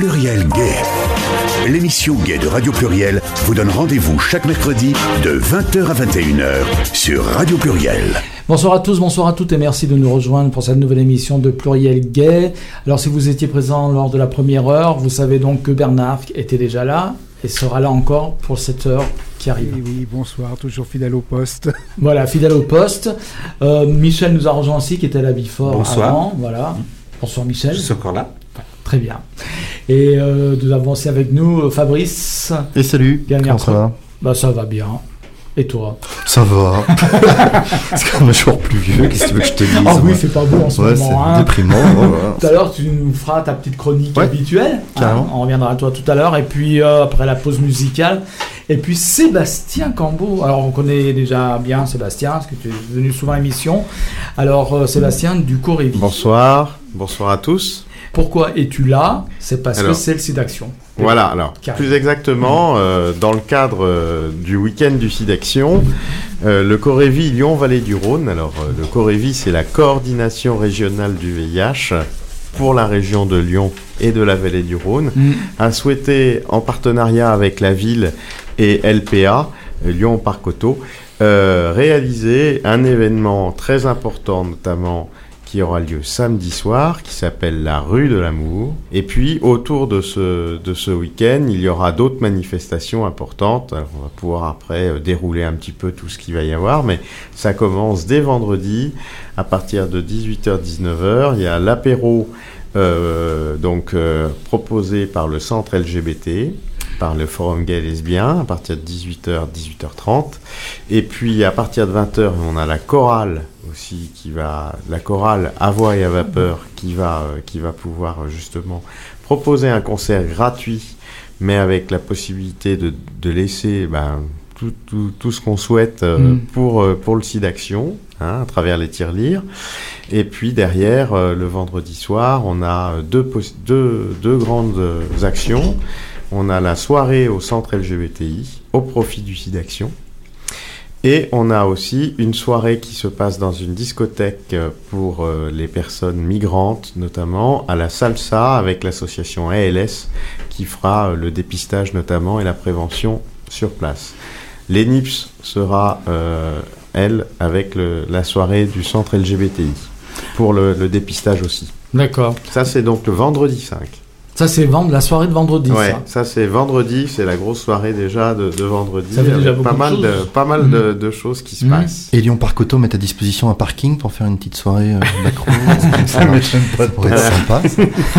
Pluriel Gay. L'émission Gay de Radio Pluriel vous donne rendez-vous chaque mercredi de 20h à 21h sur Radio Pluriel. Bonsoir à tous, bonsoir à toutes et merci de nous rejoindre pour cette nouvelle émission de Pluriel Gay. Alors si vous étiez présent lors de la première heure, vous savez donc que Bernard était déjà là et sera là encore pour cette heure qui arrive. Oui, oui, bonsoir, toujours fidèle au poste. Voilà, fidèle au poste. Euh, Michel nous a rejoint aussi qui était à la Bifort Bonsoir. avant. Voilà. Bonsoir Michel. Je suis encore là. Très bien. Et euh, nous avons aussi avec nous euh, Fabrice. Et salut, Bien, comment merci. ça va? Bah ça va bien. Et toi? Ça va. c'est quand même toujours plus vieux, qu'est-ce que tu veux que je te dise Ah oui, c'est pas beau en ce Ouais, c'est moment. hein. déprimant. voilà. Tout à l'heure, tu nous feras ta petite chronique Ouais, habituelle. carrément. on reviendra à toi tout à l'heure. Et puis, euh, après la pause musicale. Et puis, Sébastien Cambeau. Alors, on connaît déjà bien Sébastien, parce que tu es venu souvent à l'émission. Alors, euh, Sébastien du Corévi. Bonsoir, bonsoir à tous. Pourquoi es-tu là? C'est parce que c'est le site d'action. Voilà, alors, plus exactement, euh, dans le cadre euh, du week-end du SIDAction, euh, le Corévi Lyon-Vallée du Rhône, alors le Corévi c'est la coordination régionale du VIH pour la région de Lyon et de la Vallée du Rhône, Mm. a souhaité, en partenariat avec la ville et LPA, Lyon Parc Auto, réaliser un événement très important, notamment qui aura lieu samedi soir, qui s'appelle la rue de l'amour. Et puis, autour de ce, week-end, il y aura d'autres manifestations importantes. Alors, on va pouvoir après euh, dérouler un petit peu tout ce qu'il va y avoir, mais ça commence dès vendredi, à partir de 18h-19h. Il y a l'apéro euh, donc euh, proposé par le centre LGBT, par le forum gay lesbien, à partir de 18h, 18h30. Et puis à partir de 20h, on a la chorale aussi qui va, la chorale à voix et à vapeur qui va, euh, qui va pouvoir euh, justement proposer un concert gratuit, mais avec la possibilité de, de laisser ben, tout, tout, tout ce qu'on souhaite euh, Mm. pour, euh, pour le site d'action, hein, à travers les tirelires. Et puis derrière, euh, le vendredi soir, on a deux, deux, deux grandes actions. On a la soirée au centre LGBTI au profit du site d'action. Et on a aussi une soirée qui se passe dans une discothèque euh, pour euh, les personnes migrantes, notamment à la Salsa avec l'association ALS qui fera euh, le dépistage notamment et la prévention sur place. L'ENIPS sera, euh, elle, avec le- la soirée du centre LGBTI pour le, le dépistage aussi. D'accord. Ça, c'est donc le vendredi 5. Ça, c'est vendre la soirée de vendredi, Ouais, ça. ça c'est vendredi, c'est la grosse soirée déjà de, de vendredi. Ça fait déjà avec beaucoup pas de mal de, choses. pas mal Mhm. de, de choses qui se Mhm. passent. Et Lyon Parc Auto met à disposition un parking pour faire une petite soirée euh, d'accro. ça m'étonne pas de pourrait être sympa.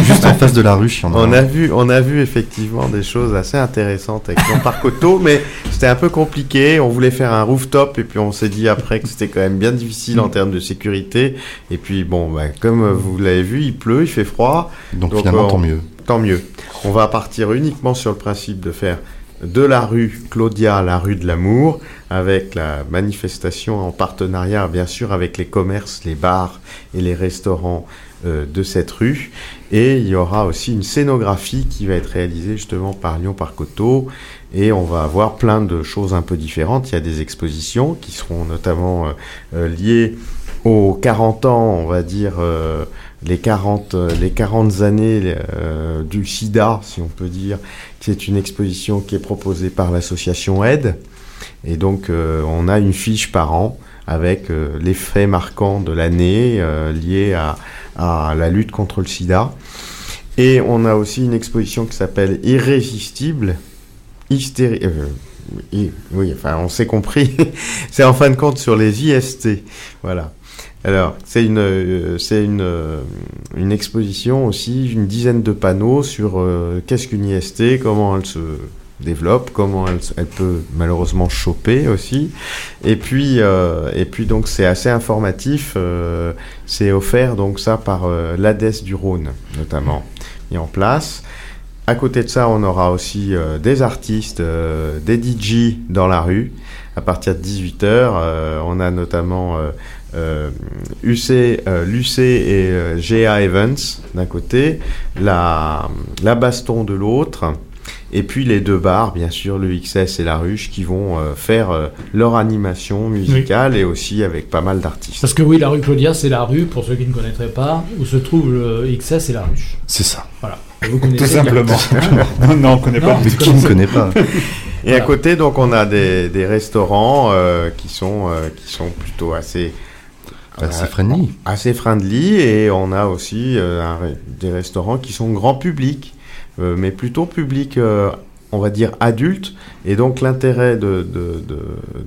Juste en face de la ruche, il y en a. On un. a vu, on a vu effectivement des choses assez intéressantes avec mon parc auto, mais c'était un peu compliqué. On voulait faire un rooftop et puis on s'est dit après que c'était quand même bien difficile en termes de sécurité. Et puis bon, bah, comme euh, vous l'avez vu, il pleut, il fait froid. Donc, Donc, finalement, on- tant mieux. Tant mieux. On va partir uniquement sur le principe de faire de la rue Claudia la rue de l'amour, avec la manifestation en partenariat bien sûr avec les commerces, les bars et les restaurants euh, de cette rue. Et il y aura aussi une scénographie qui va être réalisée justement par Lyon Parc Auto. Et on va avoir plein de choses un peu différentes. Il y a des expositions qui seront notamment euh, euh, liées aux 40 ans, on va dire, les 40, euh, les 40 années euh, du sida, si on peut dire. C'est une exposition qui est proposée par l'association Aide. Et donc, euh, on a une fiche par an avec les faits marquants de l'année liés à, la lutte contre le sida. Et on a aussi une exposition qui s'appelle Irrésistible, hystérie. oui, oui, enfin, on s'est compris. c'est en fin de compte sur les IST. Voilà. Alors, c'est une, euh, une, euh, une exposition aussi, une dizaine de panneaux sur euh, qu'est-ce qu'une IST, comment elle se développe, comment elle, elle peut malheureusement choper aussi. Et puis, euh, et puis donc c'est assez informatif. euh, c'est offert donc ça par euh, l'ADES du Rhône notamment mis en place. À côté de ça, on aura aussi des artistes, des DJ dans la rue. À partir de 18h, on a notamment UC, euh, l'UC et euh, GA Evans d'un côté, la, la Baston de l'autre, et puis les deux bars, bien sûr, le XS et la Ruche, qui vont euh, faire euh, leur animation musicale et aussi avec pas mal d'artistes. Parce que oui, la rue Claudia, c'est la rue, pour ceux qui ne connaîtraient pas, où se trouve le XS et la ruche. C'est ça. Voilà. Vous connaissez Tout simplement. non, non, on ne connaît Non, pas. Mais qui ne connaît pas Et à côté, donc, on a des, des restaurants euh, qui sont euh, qui sont plutôt assez Assez euh, friendly. assez friendly et on a aussi euh, un des restaurants qui sont grand public, euh, mais plutôt public, on va dire adulte. Et donc l'intérêt de, de, de,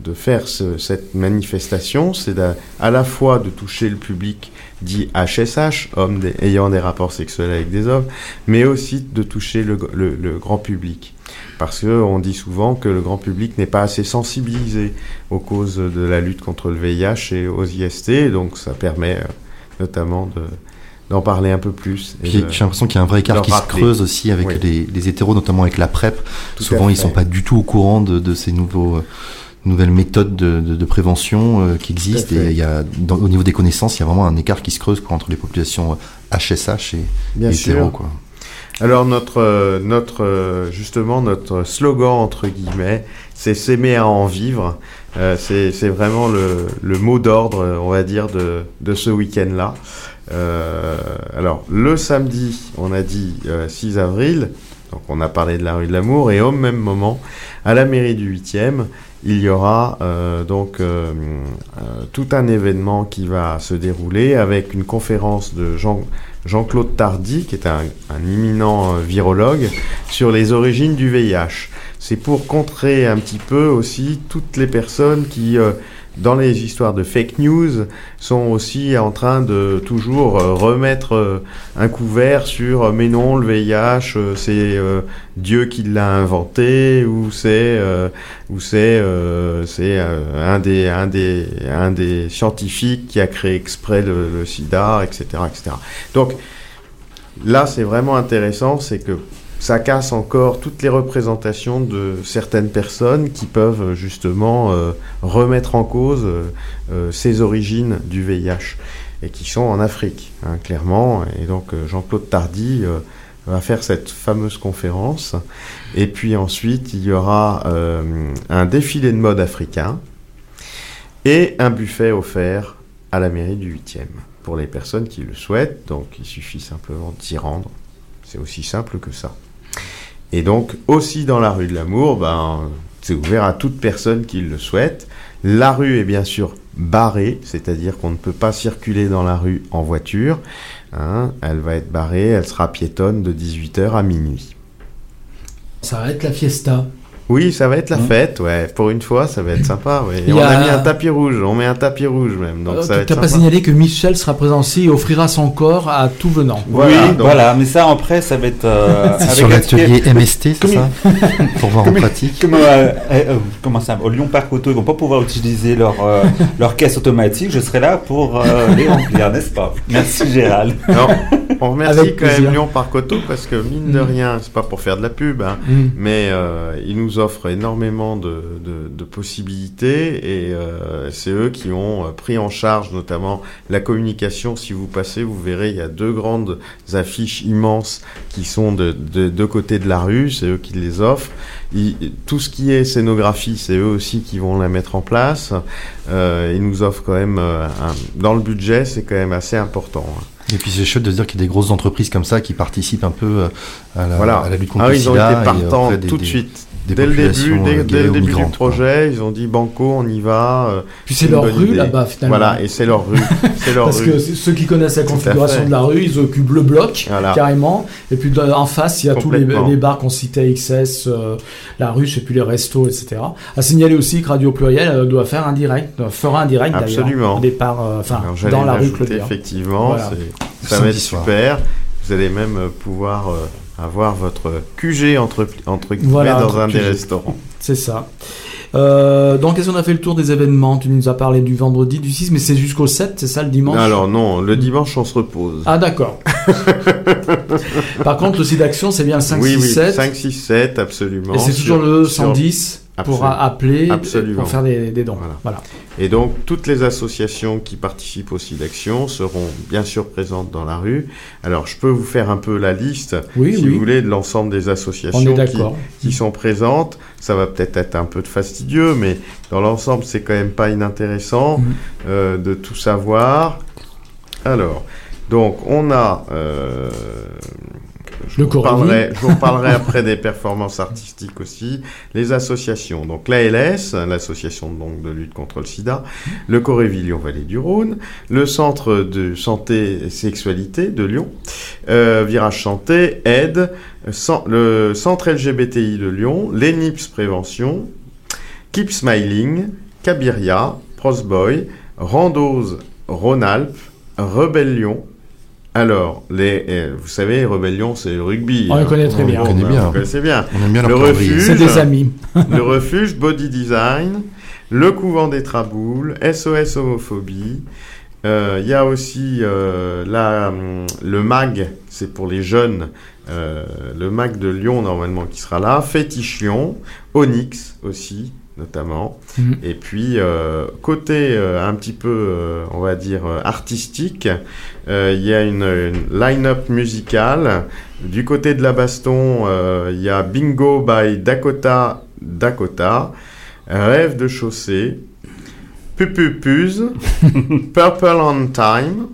de faire ce- cette manifestation, c'est à la fois de toucher le public dit HSH, hommes ayant des rapports sexuels avec des hommes, mais aussi de toucher le, le- le grand public. Parce que on dit souvent que le grand public n'est pas assez sensibilisé aux causes de la lutte contre le VIH et aux IST, donc ça permet euh, notamment de d'en parler un peu plus. j'ai l'impression qu'il y a un vrai écart qui se creuse aussi avec Oui. les, les hétéros, notamment avec la PrEP. Tout Souvent, ils sont fait. pas du tout au courant de, de ces nouveaux, euh, nouvelles méthodes de, de- de prévention euh, qui existent. Et il y a, dans- au niveau des connaissances, il y a vraiment un écart qui se creuse quoi, entre les populations HSH et, Bien et sûr. hétéros. Quoi. Alors notre euh, notre euh, justement notre slogan entre guillemets, c'est s'aimer à en vivre. Euh, c'est vraiment le, le mot d'ordre, on va dire de de ce week-end-là. Euh, alors le samedi, on a dit euh, 6 avril, donc on a parlé de la rue de l'amour et au même moment, à la mairie du 8e, il y aura donc tout un événement qui va se dérouler avec une conférence de Jean Jean-Claude Tardy, qui est un, imminent euh, virologue, sur les origines du VIH. C'est pour contrer un petit peu aussi toutes les personnes qui, euh, dans les histoires de fake news, sont aussi en train de toujours euh, remettre euh, un couvert sur euh, mais non, le VIH, c'est Dieu qui l'a inventé, ou c'est ou c'est c'est un des un des un des scientifiques qui a créé exprès le, le SIDA, etc., etc. Donc là, c'est vraiment intéressant, c'est que ça casse encore toutes les représentations de certaines personnes qui peuvent justement euh, remettre en cause euh, euh, ces origines du VIH et qui sont en Afrique, hein, clairement. Et donc Jean-Claude Tardy va faire cette fameuse conférence. Et puis ensuite, il y aura un défilé de mode africain et un buffet offert à la mairie du 8e pour les personnes qui le souhaitent. Donc il suffit simplement d'y rendre. C'est aussi simple que ça. Et donc aussi dans la rue de l'amour, ben, c'est ouvert à toute personne qui le souhaite. La rue est bien sûr barrée, c'est-à-dire qu'on ne peut pas circuler dans la rue en voiture. hein. Elle va être barrée, elle sera piétonne de 18h à minuit. Ça être la fiesta. Oui, ça va être la Hein fête, ouais. Pour une fois, ça va être sympa, ouais. Et on a- mis un tapis rouge, on met un tapis rouge même, donc Euh, ça va être T'as pas signalé que Michel sera présent aussi et offrira son corps à tout venant. Voilà, oui, donc- voilà, mais ça après, ça va être. euh, avec sur un l'atelier MST, c'est ça Pour voir en pratique. Comme, euh, euh, comment ça Au Lyon Parc Auto, ils vont pas pouvoir utiliser leur, euh, leur caisse automatique. Je serai là pour euh, les remplir, n'est-ce pas? Merci Gérald. Non, on remercie quand même Lyon Parc Auto parce que mine de Mm. rien, c'est pas pour faire de la pub, hein, Mm. mais euh, ils nous offrent énormément de, de- de possibilités et euh, c'est eux qui ont euh, pris en charge notamment la communication. Si vous passez, vous verrez, il y a deux grandes affiches immenses qui sont de de deux côtés de la rue, c'est eux qui les offrent. Ils- tout ce qui est scénographie, c'est eux aussi qui vont la mettre en place. Euh, ils nous offrent quand même, euh, un- dans le budget, c'est quand même assez important. hein. Et puis c'est chouette de dire qu'il y a des grosses entreprises comme ça qui participent un peu euh, à la, Voilà. à la lutte contre Ah, le ils ont sida été partants tout de suite. Des Dès le début, dès, euh, dès le début du quoi. projet, ils ont dit Banco, on y va. euh, Puis c'est leur rue là-bas finalement. Voilà, et c'est leur rue. C'est leur Parce rue. que ceux qui connaissent la configuration de la rue, ils occupent le bloc Voilà. carrément. Et puis en face, il y a tous les, bars qu'on citait, XS, euh, la rue, je sais plus les restos, etc. À signaler aussi que Radio Pluriel euh, doit faire un direct, euh, fera un direct d'ailleurs. Départ, enfin dans la rue. Effectivement, Voilà. c'est- ça va être super. Vous allez même pouvoir euh, avoir votre QG entre, entre guillemets Voilà, dans un des QG. restaurants. C'est ça. Euh, donc, est-ce qu'on a fait le tour des événements? Tu nous as parlé du vendredi, du 6, mais c'est jusqu'au 7, c'est ça le dimanche? Alors non, le dimanche on se repose. Ah, d'accord. Par contre, le site d'action, c'est bien le 5, oui, 6, oui, 7. 5, 6, 7, absolument. et c'est toujours le sur- 110 pour Absolument. a- appeler Absolument. pour faire des, des dons. Voilà. Voilà. Et donc, toutes les associations qui participent au site d'action seront bien sûr présentes dans la rue. Alors, je peux vous faire un peu la liste, Oui, si oui. vous voulez, de l'ensemble des On associations qui, sont présentes. Ça va peut-être être un peu de fastidieux, mais dans l'ensemble, c'est quand même pas inintéressant Mhm. euh, de tout savoir. Alors, donc, on a euh, je, Le vous parlerai, je vous parlerai après des performances artistiques aussi, les associations. Donc l'ALS, l'association donc de lutte contre le sida, le Coréville Lyon-Vallée du Rhône, le centre de santé et sexualité de Lyon, euh, Virage Santé, Aide, le centre LGBTI de Lyon, l'ENIPS Prévention, Keep Smiling, Cabiria, Prosboy, Randose, Rhône-Alpes, Rebellion. Alors, les, euh, vous savez, Rebellion, c'est le rugby. On hein. le connaît très bien. On connaît hein, bien. Vous connaissez bien. On aime bien Le refuge. C'est des amis. le refuge Body Design, le couvent des Traboules, SOS Homophobie. Euh, Il y a aussi euh, la, hum, le MAG, c'est pour les jeunes, euh, le MAG de Lyon normalement qui sera là, Fétichion, Onyx aussi notamment. Mhm. Et puis euh, côté euh, un petit peu, euh, on va dire artistique, il y a une, une line-up musicale. Du côté de la baston, il y a Bingo by Dakota Dakota, Rêve de chaussée, Pupupuse, Purple on Time.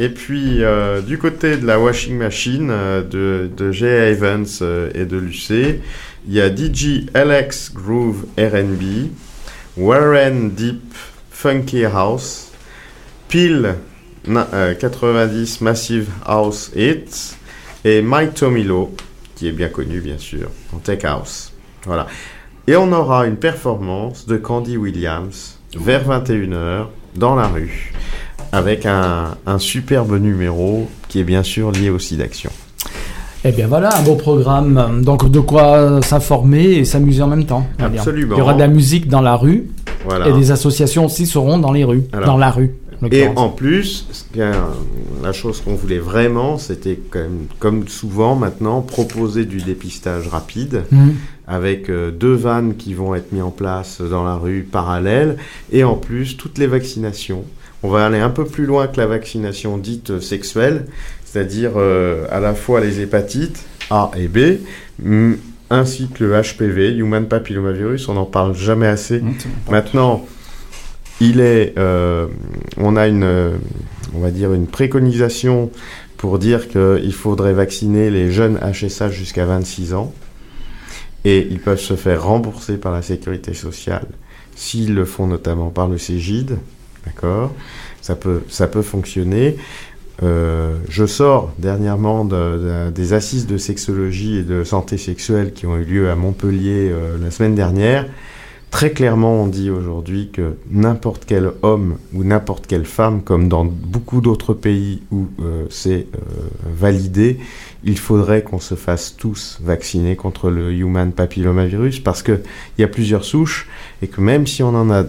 Et puis euh, du côté de la washing machine euh, de, de. Evans euh, et de Lucé, il y a DJ Alex Groove RB, Warren Deep Funky House, Peel na- euh, 90 Massive House Hits et Mike Tomilo, qui est bien connu bien sûr, en Tech House. Voilà. Et on aura une performance de Candy Williams vers 21h dans la rue avec un, un superbe numéro qui est bien sûr lié au SIDAction. Eh bien voilà, un beau programme. Donc de quoi s'informer et s'amuser en même temps. Absolument. Il y aura de la musique dans la rue Voilà. et des associations aussi seront dans les rues. Alors. dans la rue. Et en plus, la chose qu'on voulait vraiment, c'était comme souvent maintenant, proposer du dépistage rapide Mhm. avec euh, deux vannes qui vont être mis en place dans la rue parallèle et en plus toutes les vaccinations. On va aller un peu plus loin que la vaccination dite sexuelle, c'est-à-dire euh, à la fois les hépatites A et B, mm, ainsi que le HPV, Human Papillomavirus, on n'en parle jamais assez. Maintenant, il est, euh, on a une, euh, on va dire une préconisation pour dire qu'il faudrait vacciner les jeunes HSH jusqu'à 26 ans et ils peuvent se faire rembourser par la sécurité sociale s'ils le font notamment par le Cégide, d'accord Ça peut, ça peut fonctionner. Euh, je sors dernièrement de- de- des assises de sexologie et de santé sexuelle qui ont eu lieu à Montpellier euh, la semaine dernière. Très clairement, on dit aujourd'hui que n'importe quel homme ou n'importe quelle femme, comme dans beaucoup d'autres pays où euh, c'est euh, validé, il faudrait qu'on se fasse tous vacciner contre le human papillomavirus parce qu'il y a plusieurs souches et que même si on en a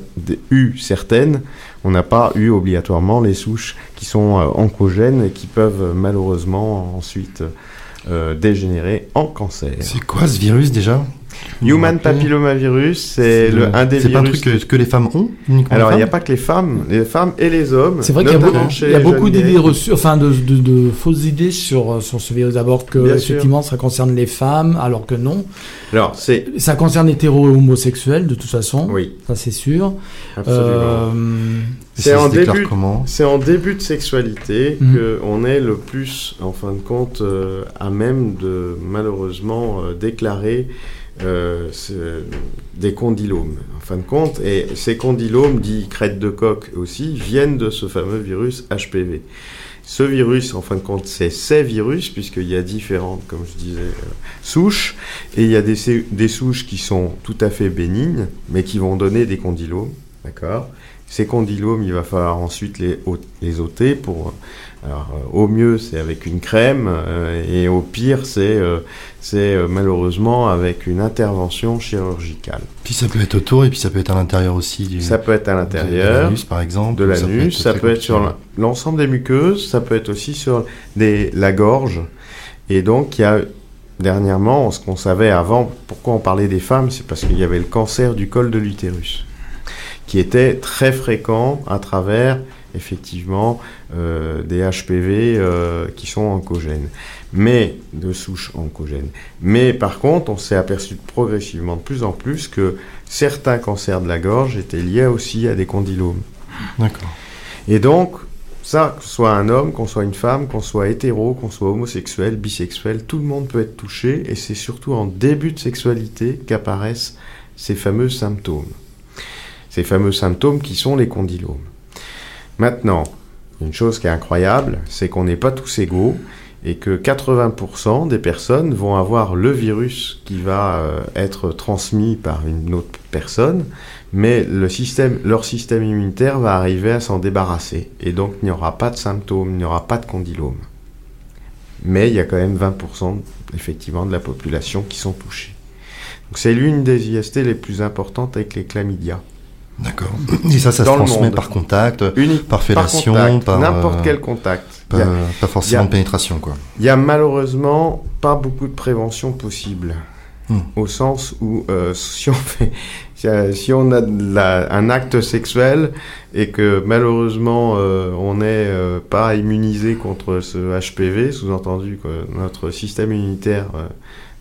eu certaines, on n'a pas eu obligatoirement les souches qui sont euh, oncogènes et qui peuvent malheureusement ensuite dégénérer en cancer. C'est quoi ce virus déjà? Human papillomavirus, c'est le, un des C'est pas un virus. truc que, que les femmes ont uniquement Alors, il n'y a pas que les femmes, les femmes et les hommes. C'est vrai qu'il y a, notamment beaucoup, chez il y a beaucoup d'idées reçues, enfin de, de- de fausses idées sur, sur ce virus. D'abord que Bien sûr. effectivement ça concerne les femmes, alors que non. Alors, c'est. Ça concerne hétéro et homosexuels de toute façon. Oui, Ça c'est sûr. absolument. Euh, c'est en début- comment C'est en début de sexualité Mhm. qu'on est le plus, en fin de compte, euh, à même de malheureusement euh, déclarer euh, des condylomes, en fin de compte. Et ces condylomes, dits crête de coq aussi, viennent de ce fameux virus HPV. Ce virus, en fin de compte, c'est ces virus, puisqu'il y a différentes, comme je disais, euh, souches, et il y a des, souches qui sont tout à fait bénignes, mais qui vont donner des condylomes, d'accord? Ces condylomes, il va falloir ensuite les, ôt- les ôter pour... Alors, euh, au mieux, c'est avec une crème, euh, et au pire, c'est euh, c'est euh, malheureusement avec une intervention chirurgicale. Puis ça peut être autour et puis ça peut être à l'intérieur aussi du Ça peut être à de l'intérieur, l'anus par exemple. de ou ça peut l'anus, être ça peut être sur l'ensemble des muqueuses, ça peut être aussi sur des, la gorge. Et donc, il y a dernièrement, ce qu'on savait avant, pourquoi on parlait des femmes, c'est parce qu'il y avait le cancer du col de l'utérus, qui était très fréquent à travers, effectivement, euh, des HPV euh, qui sont oncogènes, mais de souche oncogène. Mais par contre, on s'est aperçu progressivement de plus en plus que certains cancers de la gorge étaient liés aussi à des condylomes. D'accord. Et donc, ça, ce soit un homme, qu'on soit une femme, qu'on soit hétéro, qu'on soit homosexuel, bisexuel, tout le monde peut être touché et c'est surtout en début de sexualité qu'apparaissent ces fameux symptômes. Ces fameux symptômes qui sont les condylomes. Maintenant, une chose qui est incroyable, c'est qu'on n'est pas tous égaux et que 80% des personnes vont avoir le virus qui va euh, être transmis par une autre personne, mais leur système immunitaire va arriver à s'en débarrasser. Et donc il n'y aura pas de symptômes, il n'y aura pas de condylome. Mais il y a quand même 20% effectivement de la population qui sont touchés. C'est l'une des IST les plus importantes avec les chlamydia. D'accord. Et ça, ça se transmet monde. par contact, Unique par fellation, par, n'importe euh, quel contact. pas, a- forcément a- de pénétration, quoi. Il y a malheureusement pas beaucoup de prévention possible. Hmm. Au sens où euh, si on fait, si, euh, on a la- un acte sexuel et que malheureusement euh, on n'est euh, pas immunisé contre ce HPV, sous-entendu que notre système immunitaire euh,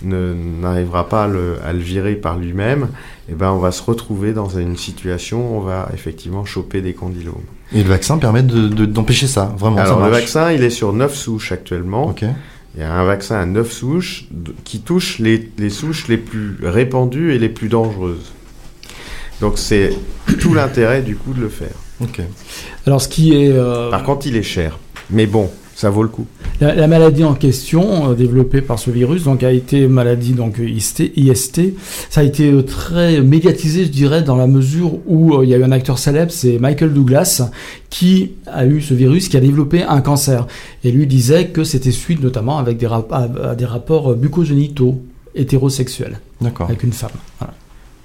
n'arrivera pas à le, à le virer par lui-même, et ben on va se retrouver dans une situation où on va effectivement choper des condylomes. Et le vaccin permet de- de- d'empêcher ça, vraiment. ça Alors le vaccin, il est sur 9 souches actuellement. Ok. Il y a un vaccin à 9 souches qui touche les, les souches les plus répandues et les plus dangereuses. Donc c'est tout l'intérêt du coup de le faire. Ok. Alors, ce qui est. euh, Par contre, il est cher. Mais bon, ça vaut le coup. La, la maladie en question, euh, développée par ce virus, donc a été maladie donc IST, IST. Ça a été euh, très médiatisé, je dirais, dans la mesure où euh, il y a eu un acteur célèbre, c'est Michael Douglas, qui a eu ce virus, qui a développé un cancer. Et lui disait que c'était suite notamment avec des, rap- à- à des rapports bucogénitaux hétérosexuels avec une femme. Voilà.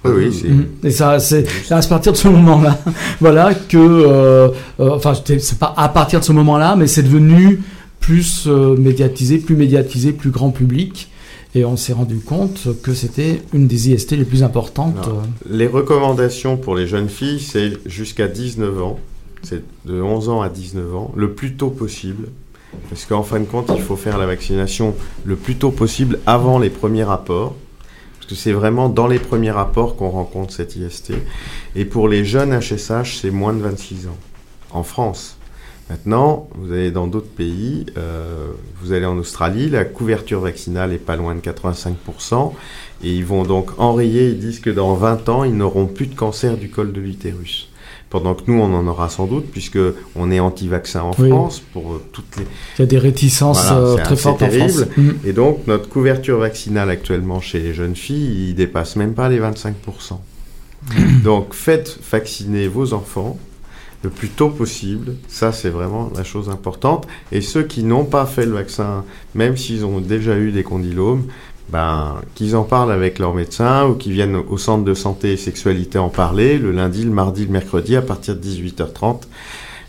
Oui, oui, c'est. Mhm. Et ça, c'est à partir de ce moment-là, voilà, que, euh, euh, enfin, c'est pas à partir de ce moment-là, mais c'est devenu plus euh, médiatisé, plus médiatisé, plus grand public, et on s'est rendu compte que c'était une des IST les plus importantes. Non. Les recommandations pour les jeunes filles, c'est jusqu'à 19 ans. C'est de 11 ans à 19 ans, le plus tôt possible. Parce qu'en fin de compte, il faut faire la vaccination le plus tôt possible avant les premiers rapports. Parce que c'est vraiment dans les premiers rapports qu'on rencontre cette IST. Et pour les jeunes HSH, c'est moins de 26 ans. En France. Maintenant, vous allez dans d'autres pays, euh, vous allez en Australie, la couverture vaccinale est pas loin de 85%. Et ils vont donc enrayer, ils disent que dans 20 ans, ils n'auront plus de cancer du col de l'utérus. Pendant que nous, on en aura sans doute, puisque on est anti-vaccin en Oui. France pour euh, toutes les... Il y a des réticences Voilà, euh, très fortes en. France. Mhm. Et donc, notre couverture vaccinale actuellement chez les jeunes filles, il dépasse même pas les 25%. donc, faites vacciner vos enfants le plus tôt possible. Ça, c'est vraiment la chose importante. Et ceux qui n'ont pas fait le vaccin, même s'ils ont déjà eu des condylomes, ben, qu'ils en parlent avec leur médecin ou qu'ils viennent au centre de santé et sexualité en parler le lundi, le mardi, le mercredi à partir de 18h30,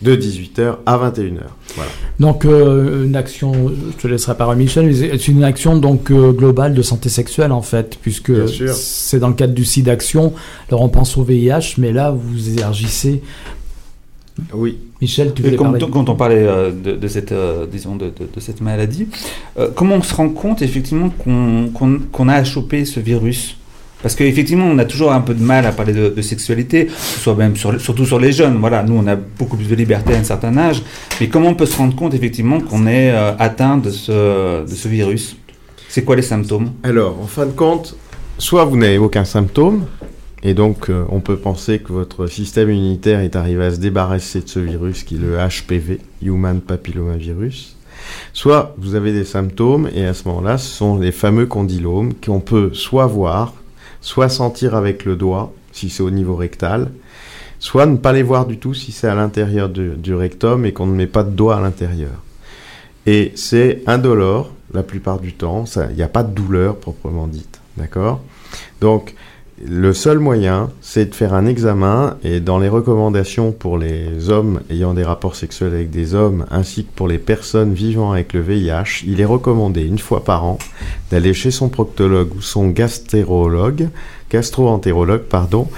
de 18h à 21h. Voilà. Donc, euh, une action, je te laisserai parler Michel, mais c'est une action donc euh, globale de santé sexuelle en fait, puisque c'est dans le cadre du site d'action. Alors, on pense au VIH, mais là, vous élargissez. Oui. Michel, tu voulais quand, parler quand on parlait euh, de, de cette, euh, disons, de, de- de cette maladie, euh, comment on se rend compte effectivement qu'on qu'on- qu'on a à choper ce virus? Parce qu'effectivement, on a toujours un peu de mal à parler de, de sexualité, soit même sur, surtout sur les jeunes. Voilà, nous, on a beaucoup plus de liberté à un certain âge. Mais comment on peut se rendre compte effectivement qu'on est euh, atteint de ce, de ce virus? C'est quoi les symptômes? Alors, en fin de compte, soit vous n'avez aucun symptôme, et donc euh, on peut penser que votre système immunitaire est arrivé à se débarrasser de ce virus qui est le HPV, Human Papillomavirus, soit vous avez des symptômes, et à ce moment-là, ce sont les fameux condylomes qu'on peut soit voir, soit sentir avec le doigt, si c'est au niveau rectal, soit ne pas les voir du tout si c'est à l'intérieur du, du rectum et qu'on ne met pas de doigt à l'intérieur. Et c'est indolore la plupart du temps, il n'y a pas de douleur proprement dite, d'accord? Donc, le seul moyen, c'est de faire un examen et dans les recommandations pour les hommes ayant des rapports sexuels avec des hommes ainsi que pour les personnes vivant avec le VIH, il est recommandé une fois par an d'aller chez son proctologue ou son gastérologue, gastro-entérologue, pardon,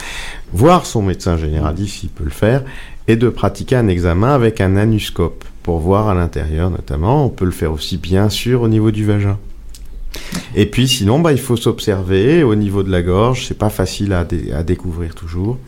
voir son médecin généraliste s'il peut le faire et de pratiquer un examen avec un anuscope pour voir à l'intérieur notamment. On peut le faire aussi bien sûr au niveau du vagin. Et puis sinon, bah, il faut s'observer au niveau de la gorge. C'est pas facile à, dé- à découvrir toujours.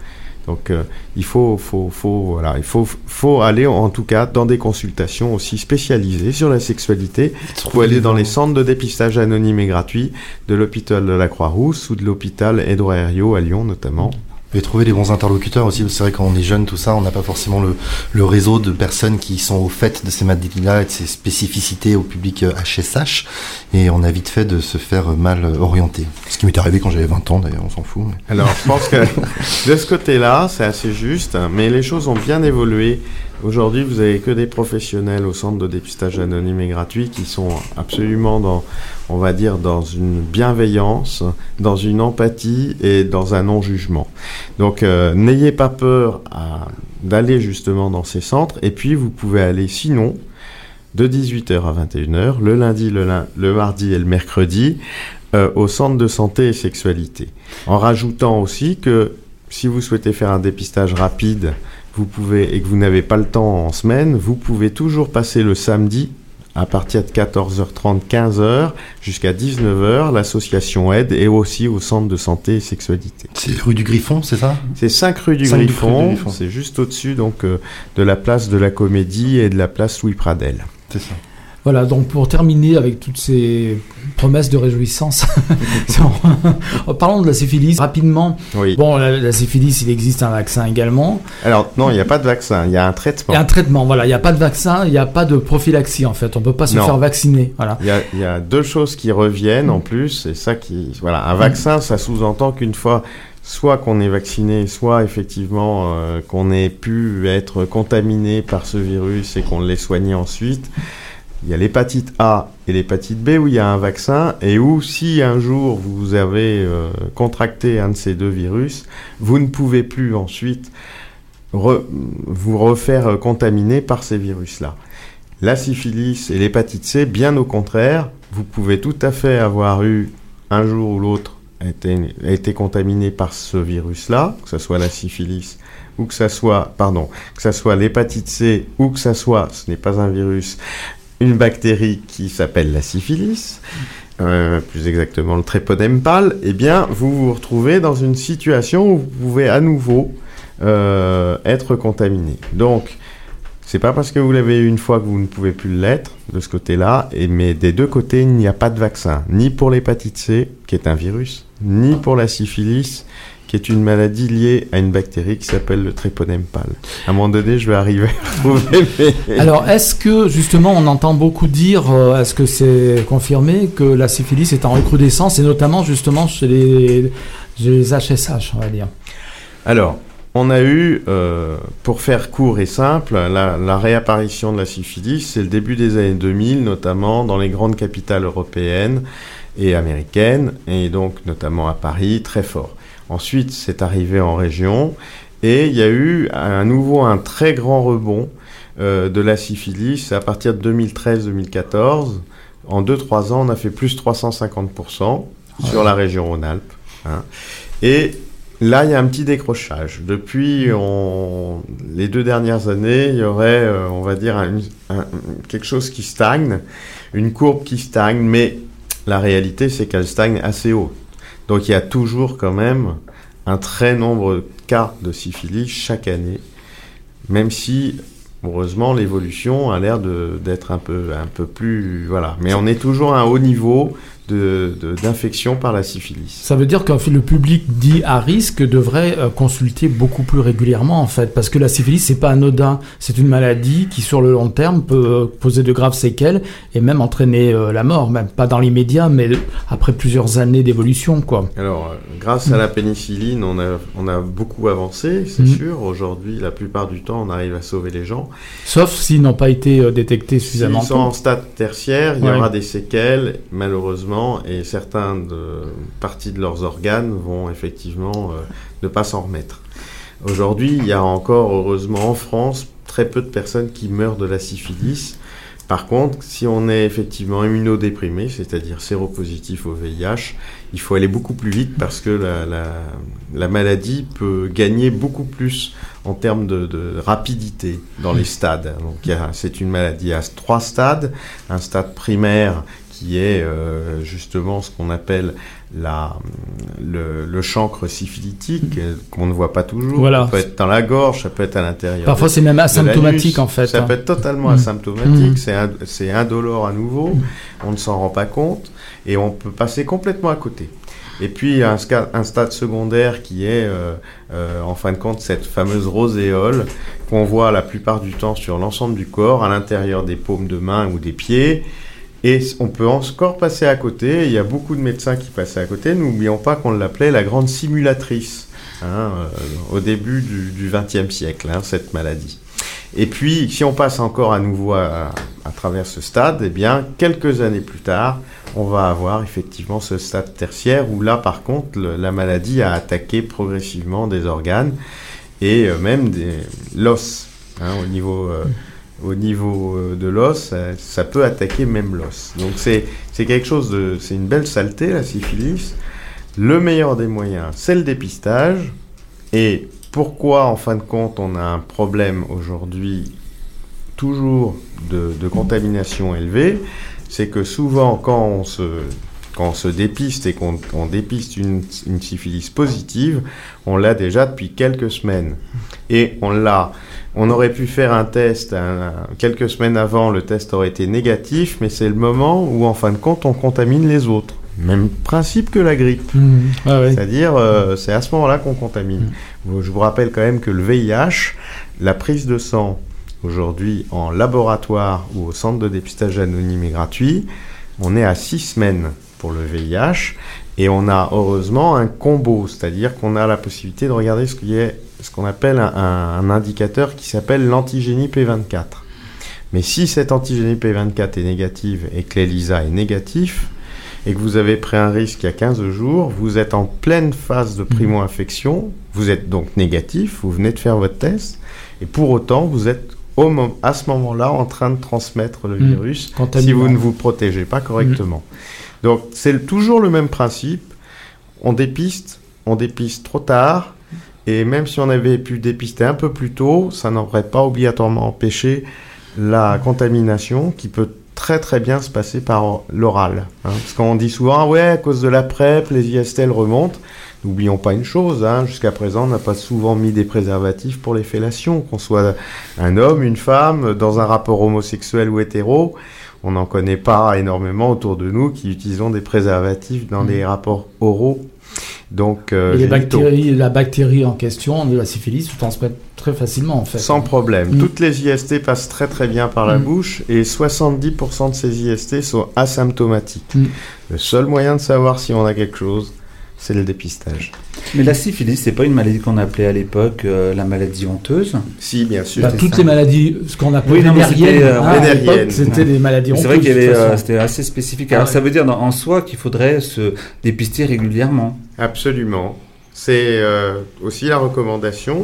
Donc euh, il faut, faut, faut, voilà, il faut, faut aller en tout cas dans des consultations aussi spécialisées sur la sexualité. Il faut aller dans les centres de dépistage anonymes et gratuits de l'hôpital de la Croix-Rousse ou de l'hôpital Edouard Herriot à Lyon notamment. Et trouver les bons interlocuteurs aussi. C'est vrai quand on est jeune, tout ça, on n'a pas forcément le, réseau de personnes qui sont au fait de ces maladies-là et de ces spécificités au public HSH. Et on a vite fait de se faire mal orienter. Ce qui m'est arrivé quand j'avais 20 ans, d'ailleurs, on s'en fout. Mais... Alors, je pense que de ce côté-là, c'est assez juste, mais les choses ont bien évolué. Aujourd'hui, vous avez que des professionnels au centre de dépistage anonyme et gratuit qui sont absolument dans, on va dire, dans une bienveillance, dans une empathie et dans un non-jugement. Donc, euh, n'ayez pas peur d'aller justement dans ces centres. Et puis, vous pouvez aller sinon de 18h à 21h, le lundi, le, le mardi et le mercredi, euh, au centre de santé et sexualité. En rajoutant aussi que si vous souhaitez faire un dépistage rapide, vous pouvez, et que vous n'avez pas le temps en semaine, vous pouvez toujours passer le samedi à partir de 14h30, 15h jusqu'à 19h. L'association aide et aussi au centre de santé et sexualité. C'est rue du Griffon, c'est ça? C'est 5 rue du 5 Griffon. Griffon. C'est juste au-dessus donc euh, de la place de la Comédie et de la place Louis Pradel. C'est ça. Voilà, donc pour terminer avec toutes ces promesses de réjouissance, parlons de la syphilis rapidement. Oui. Bon, la, la, syphilis, il existe un vaccin également. Alors non, il n'y a pas de vaccin, il y a un traitement. Il y a un traitement, voilà, il n'y a pas de vaccin, il n'y a pas de prophylaxie en fait, on ne peut pas se Non. faire vacciner. Voilà. Il y, a, il y a deux choses qui reviennent en plus, et ça qui, voilà, un vaccin, ça sous-entend qu'une fois, soit qu'on est vacciné, soit effectivement euh, qu'on ait pu être contaminé par ce virus et qu'on l'ait soigné ensuite. Il y a l'hépatite A et l'hépatite B où il y a un vaccin et où si un jour vous avez euh, contracté un de ces deux virus, vous ne pouvez plus ensuite vous refaire euh, contaminer par ces virus-là. La syphilis et l'hépatite C, bien au contraire, vous pouvez tout à fait avoir eu un jour ou l'autre été, été contaminé par ce virus-là, que ce soit la syphilis ou que ça soit, pardon, que ça soit l'hépatite C ou que ça soit, ce n'est pas un virus, une bactérie qui s'appelle la syphilis, euh, plus exactement le tréponème pâle, eh bien, vous vous retrouvez dans une situation où vous pouvez à nouveau euh, être contaminé. Donc, c'est pas parce que vous l'avez eu une fois que vous ne pouvez plus l'être de ce côté-là, mais des deux côtés, il n'y a pas de vaccin, ni pour l'hépatite C, qui est un virus, ni pour la syphilis, qui est une maladie liée à une bactérie qui s'appelle le tréponème pâle. À un moment donné, je vais arriver à trouver. Alors, est-ce que justement, on entend beaucoup dire, euh, est-ce que c'est confirmé que la syphilis est en recrudescence et notamment justement chez les, chez les HSH, on va dire? Alors, on a eu, euh, pour faire court et simple, la, la réapparition de la syphilis, c'est le début des années 2000, notamment dans les grandes capitales européennes et américaines, et donc notamment à Paris, très fort. Ensuite, c'est arrivé en région, et il y a eu à nouveau un très grand rebond euh, de la syphilis à partir de 2013-2014. En 2-3 ans, on a fait plus 350% sur la région Rhône-Alpes. hein. Et Là, il y a un petit décrochage. Depuis les deux dernières années, il y aurait, euh, on va dire, quelque chose qui stagne, une courbe qui stagne, mais la réalité, c'est qu'elle stagne assez haut. Donc il y a toujours quand même un très nombre de cas de syphilis chaque année, même si, heureusement, l'évolution a l'air d'être un peu, un peu plus... Voilà. Mais on est toujours à un haut niveau de- de- d'infection par la syphilis. Ça veut dire que le public dit à risque devrait euh, consulter beaucoup plus régulièrement en fait, parce que la syphilis c'est pas anodin, c'est une maladie qui sur le long terme peut euh, poser de graves séquelles et même entraîner euh, la mort, même pas dans l'immédiat, mais après plusieurs années d'évolution quoi. Alors, grâce à la pénicilline, on a, on a beaucoup avancé, c'est Mhm. sûr. Aujourd'hui, la plupart du temps, on arrive à sauver les gens. Sauf s'ils n'ont pas été détectés S'ils suffisamment sont en stade tertiaire, il y aura des séquelles, malheureusement, et certaines parties de leurs organes vont effectivement euh, ne pas s'en remettre. Aujourd'hui, il y a encore, heureusement, en France, très peu de personnes qui meurent de la syphilis. Par contre, si on est effectivement immunodéprimé, c'est-à-dire séropositif au VIH, il faut aller beaucoup plus vite parce que la, la- la maladie peut gagner beaucoup plus en termes de, de rapidité dans les stades. Donc c'est une maladie à trois stades. Un stade primaire qui est euh, justement ce qu'on appelle la, le, le chancre syphilitique, euh, qu'on ne voit pas toujours. Voilà. Ça peut être dans la gorge, ça peut être à l'intérieur. Parfois, c'est même asymptomatique en fait. Ça hein. peut être totalement Mm. asymptomatique, Mm. c'est indolore à nouveau, Mm. on ne s'en rend pas compte et on peut passer complètement à côté. Et puis un, un stade secondaire qui est euh, euh, en fin de compte cette fameuse roséole qu'on voit la plupart du temps sur l'ensemble du corps, à l'intérieur des paumes de main ou des pieds. Et on peut encore passer à côté, il y a beaucoup de médecins qui passaient à côté, n'oublions pas qu'on l'appelait la grande simulatrice, hein, euh, au début du XXe siècle, hein, cette maladie. Et puis, si on passe encore à nouveau à, travers ce stade, eh bien, quelques années plus tard, on va avoir effectivement ce stade tertiaire où là, par contre, la maladie a attaqué progressivement des organes et euh, même des l'os. hein, au niveau, euh, au niveau euh, de l'os, ça, peut attaquer même l'os. Donc c'est quelque chose de, c'est une belle saleté la syphilis. Le meilleur des moyens, c'est le dépistage. Et pourquoi, en fin de compte, on a un problème aujourd'hui toujours de, contamination élevée? C'est que souvent, quand on se, quand on se dépiste et qu'on on dépiste une, une syphilis positive, on l'a déjà depuis quelques semaines. Et on l'a. On aurait pu faire un test quelques semaines avant, le test aurait été négatif, mais c'est le moment où, en fin de compte, on contamine les autres. Même principe que la grippe. Mm. Ouais, ouais. C'est-à-dire, euh, c'est à ce moment-là qu'on contamine. Vous- Je vous rappelle quand même que le VIH, la prise de sang aujourd'hui en laboratoire ou au centre de dépistage anonyme et gratuit, on est à six semaines pour le VIH et on a heureusement un combo, c'est-à-dire qu'on a la possibilité de regarder ce qui est ce qu'on appelle un, indicateur qui s'appelle l'antigénie P24. Mais si cette antigénie P24 est négative et que l'ELISA est négatif, et que vous avez pris un risque il y a 15 jours, vous êtes en pleine phase de primo-infection, vous êtes donc négatif, vous venez de faire votre test, et pour autant, vous êtes au à ce moment-là en train de transmettre le Mm. virus si vous ne vous protégez pas correctement. Donc c'est toujours le même principe, on dépiste, on dépiste trop tard, et même si on avait pu dépister un peu plus tôt, ça n'aurait pas obligatoirement empêché la contamination qui peut très très bien se passer par l'oral. hein. Parce qu'on dit souvent, ah ouais, à cause de la PrEP, les IST elles remontent. N'oublions pas une chose, hein, jusqu'à présent, on n'a pas souvent mis des préservatifs pour les fellations, qu'on soit un homme, une femme, dans un rapport homosexuel ou hétéro. On n'en connaît pas énormément autour de nous qui utilisons des préservatifs dans Mm. des rapports oraux. Donc, euh, les bactéries, la bactérie en question de la syphilis se transmet très facilement en fait. Sans problème. Mm. Toutes les IST passent très très bien par la Mm. bouche et 70% de ces IST sont asymptomatiques. Mm. Le seul moyen de savoir si on a quelque chose, c'est le dépistage. Mais la syphilis, c'est pas une maladie qu'on appelait à l'époque euh, la maladie honteuse. Si, bien sûr. Bah, toutes ça. les maladies, ce qu'on appelle Oui, vénériennes, euh, hein, c'était des maladies C'est vrai honteuses, qu'il y avait, euh, c'était assez spécifique. Alors Ah ça veut dire dans- en soi qu'il faudrait se dépister régulièrement. Absolument. C'est euh, aussi la recommandation.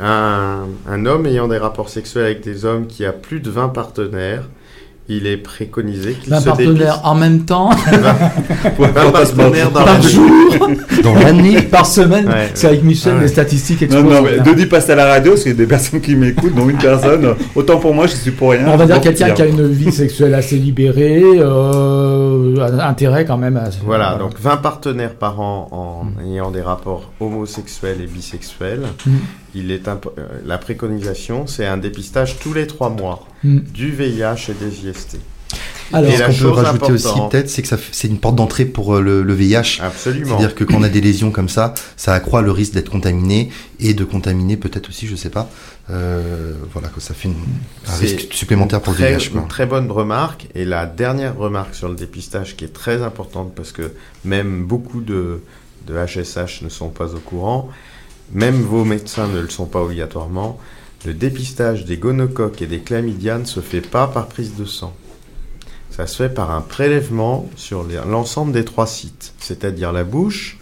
Un, un homme ayant des rapports sexuels avec des hommes qui a plus de 20 partenaires, il est préconisé qu'il se partenaire en même temps, dépiste. 20 partenaires dans la par jour, Dans l'année, par semaine. Ouais. C'est avec Michel, Ah ouais. les statistiques Non, explosent. non, mais Denis passe à la radio, parce qu'il y a des personnes qui m'écoutent, dont une personne. Autant pour moi, je suis pour rien. On va dire quelqu'un qui a une vie sexuelle assez libérée, euh, intérêt quand même. À... Voilà, donc 20 partenaires par an en ayant des rapports homosexuels et bisexuels. Mm. Il est impo- euh, la préconisation, c'est un dépistage tous les trois mois Mm. du VIH et des IST. Alors, Et ce qu'on peut rajouter aussi peut-être, c'est que c'est une porte d'entrée pour euh, le, le VIH. Absolument. C'est-à-dire que quand on a des lésions comme ça, ça accroît le risque d'être contaminé et de contaminer peut-être aussi, je sais pas. Euh, voilà, que ça fait une- un risque supplémentaire pour le VIH. une très bonne remarque. Et la dernière remarque sur le dépistage qui est très importante parce que même beaucoup de, de HSH ne sont pas au courant, même vos médecins ne le sont pas obligatoirement, le dépistage des gonocoques et des chlamydia ne se fait pas par prise de sang. Ça se fait par un prélèvement sur l'ensemble des trois sites, c'est-à-dire la bouche,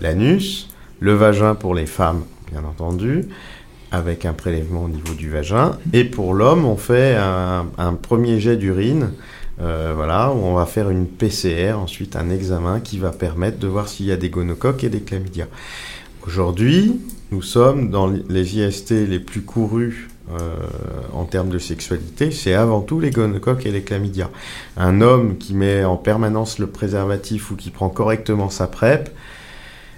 l'anus, le vagin pour les femmes, bien entendu, avec un prélèvement au niveau du vagin. Et pour l'homme, on fait un, un premier jet d'urine, euh, voilà, où on va faire une PCR, ensuite un examen qui va permettre de voir s'il y a des gonocoques et des chlamydia. Aujourd'hui, nous sommes dans les IST les plus courus euh, en termes de sexualité, c'est avant tout les gonocoques et les chlamydia. Un homme qui met en permanence le préservatif ou qui prend correctement sa PrEP,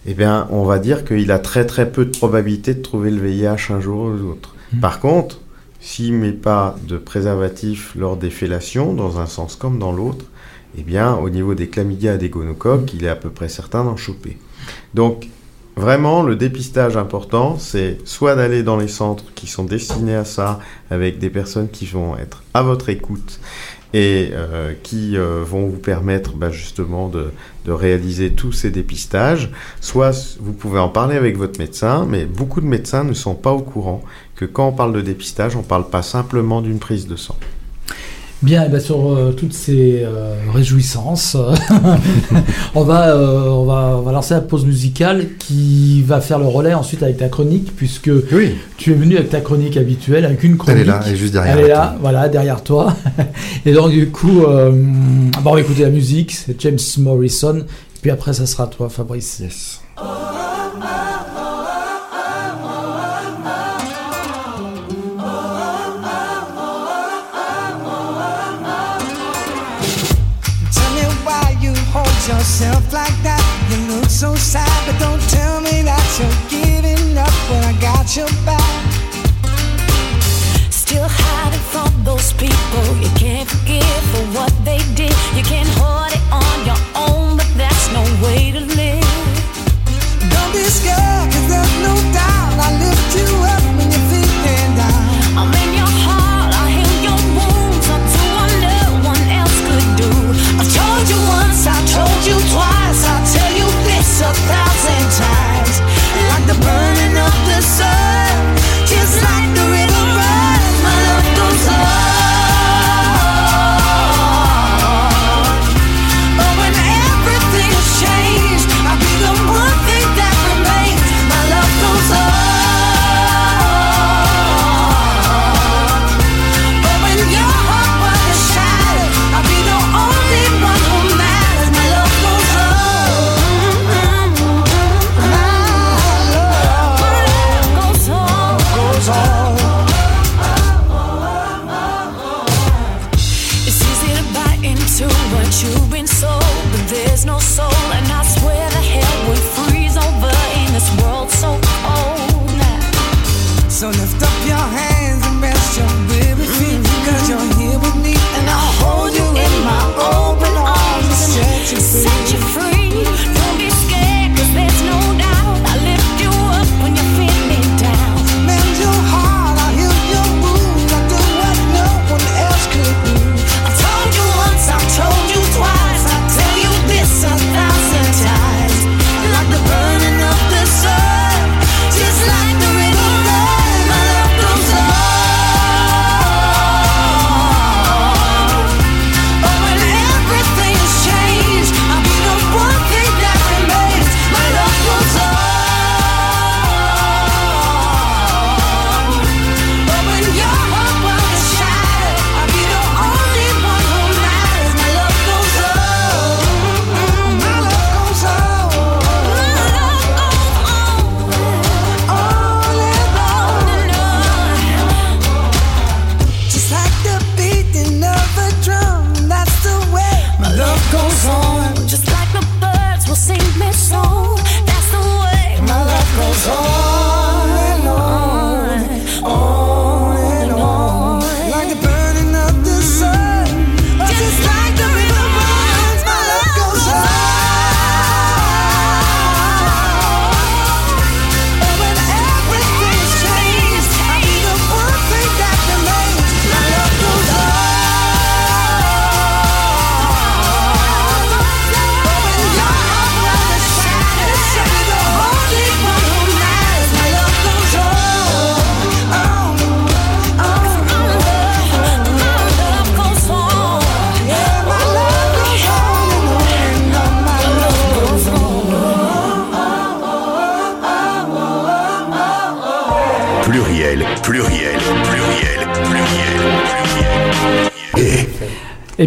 eh bien, on va dire qu'il a très très peu de probabilité de trouver le VIH un jour ou l'autre. Mhm. Par contre, s'il met pas de préservatif lors des fellations, dans un sens comme dans l'autre, eh bien, au niveau des chlamydia et des gonocoques, il est à peu près certain d'en choper. Donc, vraiment, le dépistage important, c'est soit d'aller dans les centres qui sont destinés à ça, avec des personnes qui vont être à votre écoute et euh, qui euh, vont vous permettre bah, justement de, de réaliser tous ces dépistages. Soit vous pouvez en parler avec votre médecin, mais beaucoup de médecins ne sont pas au courant que quand on parle de dépistage, on ne parle pas simplement d'une prise de sang. Bien, eh ben, sur euh, toutes ces euh, réjouissances, on, va, euh, on, va, on va lancer la pause musicale qui va faire le relais ensuite avec ta chronique, puisque Oui, tu es venu avec ta chronique habituelle, avec une chronique. elle est là, elle est juste derrière. Elle est là, voilà, derrière toi. Et donc, du coup, euh, bah, on va écouter la musique, c'est James Morrison. Et puis après, ça sera toi, Fabrice. Yes. Yourself like that. You look so sad, but don't tell me that you're giving up when I got your back. Still hiding from those people you can't forgive for what they did. You can't hold it on your own, but that's no way to live. Don't be scared, cause there's no doubt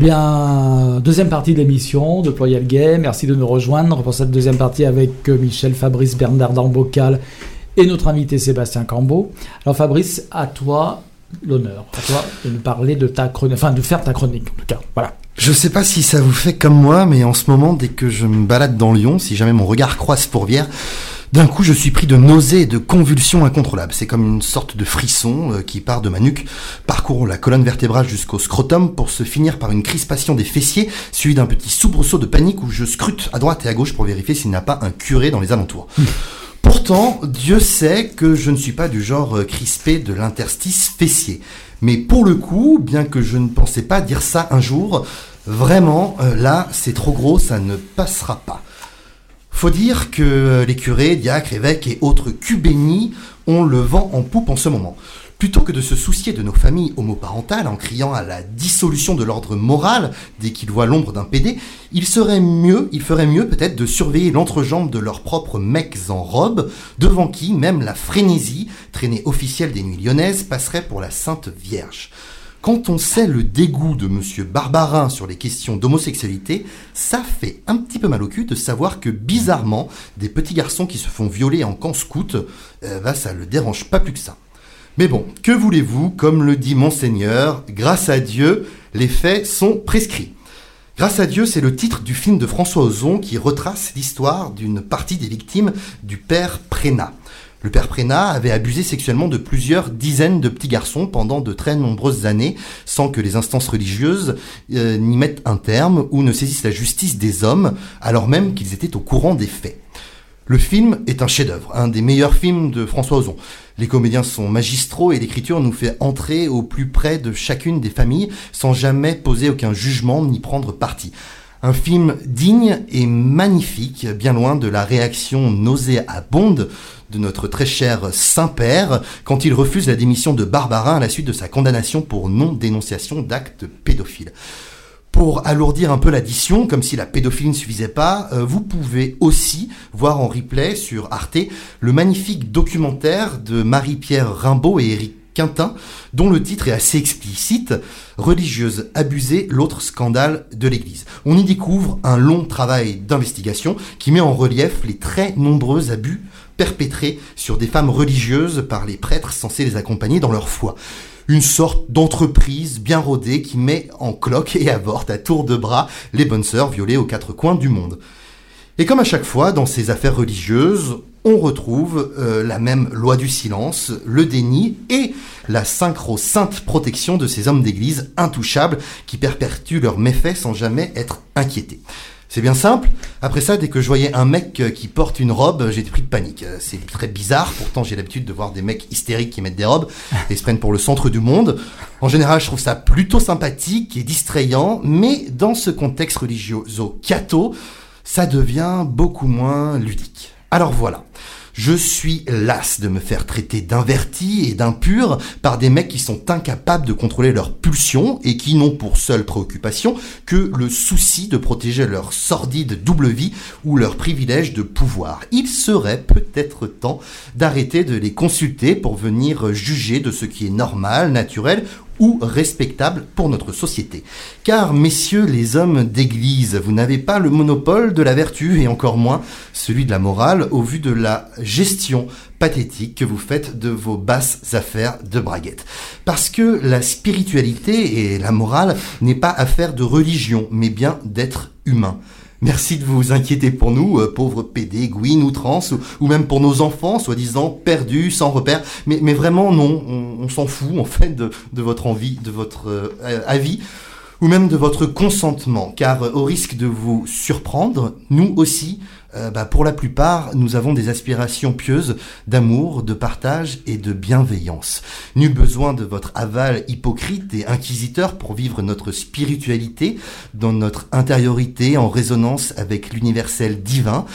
bien, deuxième partie de l'émission de Pluriel Gay. Merci de nous rejoindre pour cette deuxième partie avec euh, Michel, Fabrice, Bernard Dambocal et notre invité Sébastien Cambeau. Alors Fabrice, à toi, l'honneur à toi de nous parler de ta chronique, enfin de faire ta chronique en tout cas. Voilà. Je sais pas si ça vous fait comme moi, mais en ce moment, dès que je me balade dans Lyon, si jamais mon regard croise Fourvière, d'un coup, je suis pris de nausées et de convulsions incontrôlables. C'est comme une sorte de frisson euh, qui part de ma nuque, parcourt la colonne vertébrale jusqu'au scrotum pour se finir par une crispation des fessiers, suivi d'un petit soubresaut de panique où je scrute à droite et à gauche pour vérifier s'il n'y a pas un curé dans les alentours. Pourtant, Dieu sait que je ne suis pas du genre euh, crispé de l'interstice fessier. Mais pour le coup, bien que je ne pensais pas dire ça un jour, vraiment, euh, là, c'est trop gros, ça ne passera pas. Faut dire que euh, les curés, diacres, évêques et autres cubénis ont le vent en poupe en ce moment. Plutôt que de se soucier de nos familles homoparentales en criant à la dissolution de l'ordre moral dès qu'ils voient l'ombre d'un PD, il serait mieux, il ferait mieux peut-être de surveiller l'entrejambe de leurs propres mecs en robe, devant qui même la frénésie, traînée officielle des nuits lyonnaises, passerait pour la Sainte Vierge. Quand on sait le dégoût de Monsieur Barbarin sur les questions d'homosexualité, ça fait un petit peu mal au cul de savoir que bizarrement, des petits garçons qui se font violer en camp scout, euh, bah, ça le dérange pas plus que ça. Mais bon, que voulez-vous, comme le dit Monseigneur, grâce à Dieu, les faits sont prescrits. Grâce à Dieu, c'est le titre du film de François Ozon qui retrace l'histoire d'une partie des victimes du père Prénat. Le père Prénat avait abusé sexuellement de plusieurs dizaines de petits garçons pendant de très nombreuses années sans que les instances religieuses euh, n'y mettent un terme ou ne saisissent la justice des hommes alors même qu'ils étaient au courant des faits. Le film est un chef-d'œuvre, un des meilleurs films de François Ozon. Les comédiens sont magistraux et l'écriture nous fait entrer au plus près de chacune des familles sans jamais poser aucun jugement ni prendre parti. Un film digne et magnifique, bien loin de la réaction nauséabonde de notre très cher Saint-Père quand il refuse la démission de Barbarin à la suite de sa condamnation pour non-dénonciation d'actes pédophiles. Pour alourdir un peu l'addition, comme si la pédophilie ne suffisait pas, euh, vous pouvez aussi voir en replay sur Arte le magnifique documentaire de Marie-Pierre Rimbaud et Éric Quintin, dont le titre est assez explicite, Religieuse abusée, l'autre scandale de l'Église. On y découvre un long travail d'investigation qui met en relief les très nombreux abus perpétrés sur des femmes religieuses par les prêtres censés les accompagner dans leur foi une sorte d'entreprise bien rodée qui met en cloque et avorte à tour de bras les bonnes sœurs violées aux quatre coins du monde. Et comme à chaque fois dans ces affaires religieuses, on retrouve euh, la même loi du silence, le déni et la synchro-sainte protection de ces hommes d'église intouchables qui perpétuent leurs méfaits sans jamais être inquiétés. C'est bien simple. Après ça, dès que je voyais un mec euh, qui porte une robe, j'ai pris de panique. Euh, C'est très bizarre. Pourtant, j'ai l'habitude de voir des mecs hystériques qui mettent des robes et se prennent pour le centre du monde. En général, je trouve ça plutôt sympathique et distrayant. Mais dans ce contexte religieux catho, ça devient beaucoup moins ludique. Alors voilà. Je suis las de me faire traiter d'inverti et d'impur par des mecs qui sont incapables de contrôler leurs pulsions et qui n'ont pour seule préoccupation que le souci de protéger leur sordide double vie ou leur privilège de pouvoir. Il serait peut-être temps d'arrêter de les consulter pour venir juger de ce qui est normal, naturel ou respectable pour notre société. Car, messieurs les hommes d'église, vous n'avez pas le monopole de la vertu et encore moins celui de la morale au vu de la gestion pathétique que vous faites de vos basses affaires de braguette. Parce que la spiritualité et la morale n'est pas affaire de religion, mais bien d'être humain. Merci de vous inquiéter pour nous, euh, pauvres PD, Gwyn ou trans, ou, ou même pour nos enfants, soi-disant perdus, sans repère. Mais, vraiment, non, on, s'en fout, en fait, de, de votre envie, de votre euh, avis, ou même de votre consentement. Car euh, au risque de vous surprendre, nous aussi, euh, bah, pour la plupart, nous avons des aspirations pieuses d'amour, de partage et de bienveillance. Nul besoin de votre aval hypocrite et inquisiteur pour vivre notre spiritualité dans notre intériorité en résonance avec l'universel divin.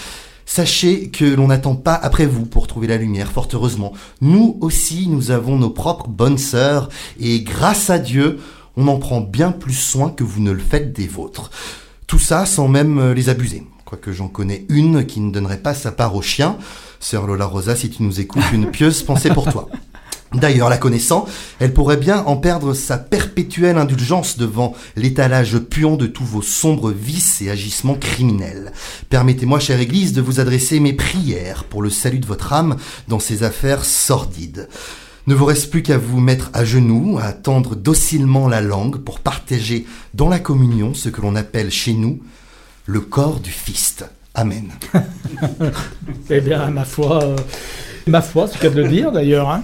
Sachez que l'on n'attend pas après vous pour trouver la lumière, fort heureusement. Nous aussi, nous avons nos propres bonnes sœurs, et grâce à Dieu, on en prend bien plus soin que vous ne le faites des vôtres. Tout ça sans même les abuser. Quoique j'en connais une qui ne donnerait pas sa part au chien. Sœur Lola Rosa, si tu nous écoutes, une pieuse pensée pour toi. D'ailleurs, la connaissant, elle pourrait bien en perdre sa perpétuelle indulgence devant l'étalage puant de tous vos sombres vices et agissements criminels. Permettez-moi, chère Église, de vous adresser mes prières pour le salut de votre âme dans ces affaires sordides. Ne vous reste plus qu'à vous mettre à genoux, à tendre docilement la langue pour partager dans la communion ce que l'on appelle chez nous le corps du Fist. Amen. Eh bien, ma foi, euh, ma foi, c'est le cas de le dire d'ailleurs, hein.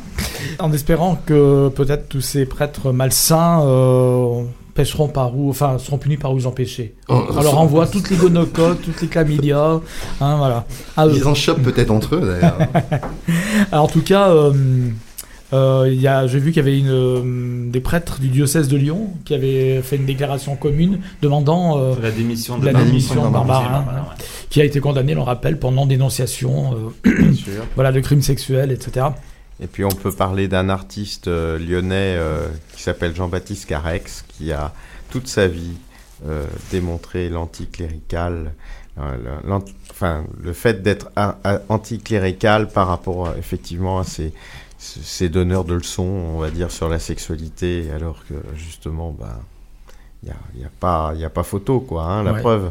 en espérant que peut-être tous ces prêtres malsains euh, pêcheront par où, enfin, seront punis par où ils ont péché. Oh, On leur envoie toutes les gonocoques, toutes les chlamydia, hein, voilà. Ils en chopent peut-être entre eux d'ailleurs. Alors, en tout cas, euh, il y a- j'ai vu qu'il y avait une, euh, des prêtres du diocèse de Lyon qui avaient fait une déclaration commune demandant, euh, La démission de La Barbarin. démission de Barbarin, Barbarin, ouais. qui a été condamné, on le rappelle, pour non-dénonciation, euh, voilà, de crimes sexuels, etc. Et puis on peut parler d'un artiste euh, lyonnais euh, qui s'appelle Jean-Baptiste Carex, qui a toute sa vie euh, démontré l'anticlérical, enfin le fait d'être anticlérical par rapport à, effectivement à ces, ces donneurs de leçons, on va dire, sur la sexualité, alors que justement, bah, il n'y a, y a, pas- y a pas photo, quoi, hein, la Ouais. preuve.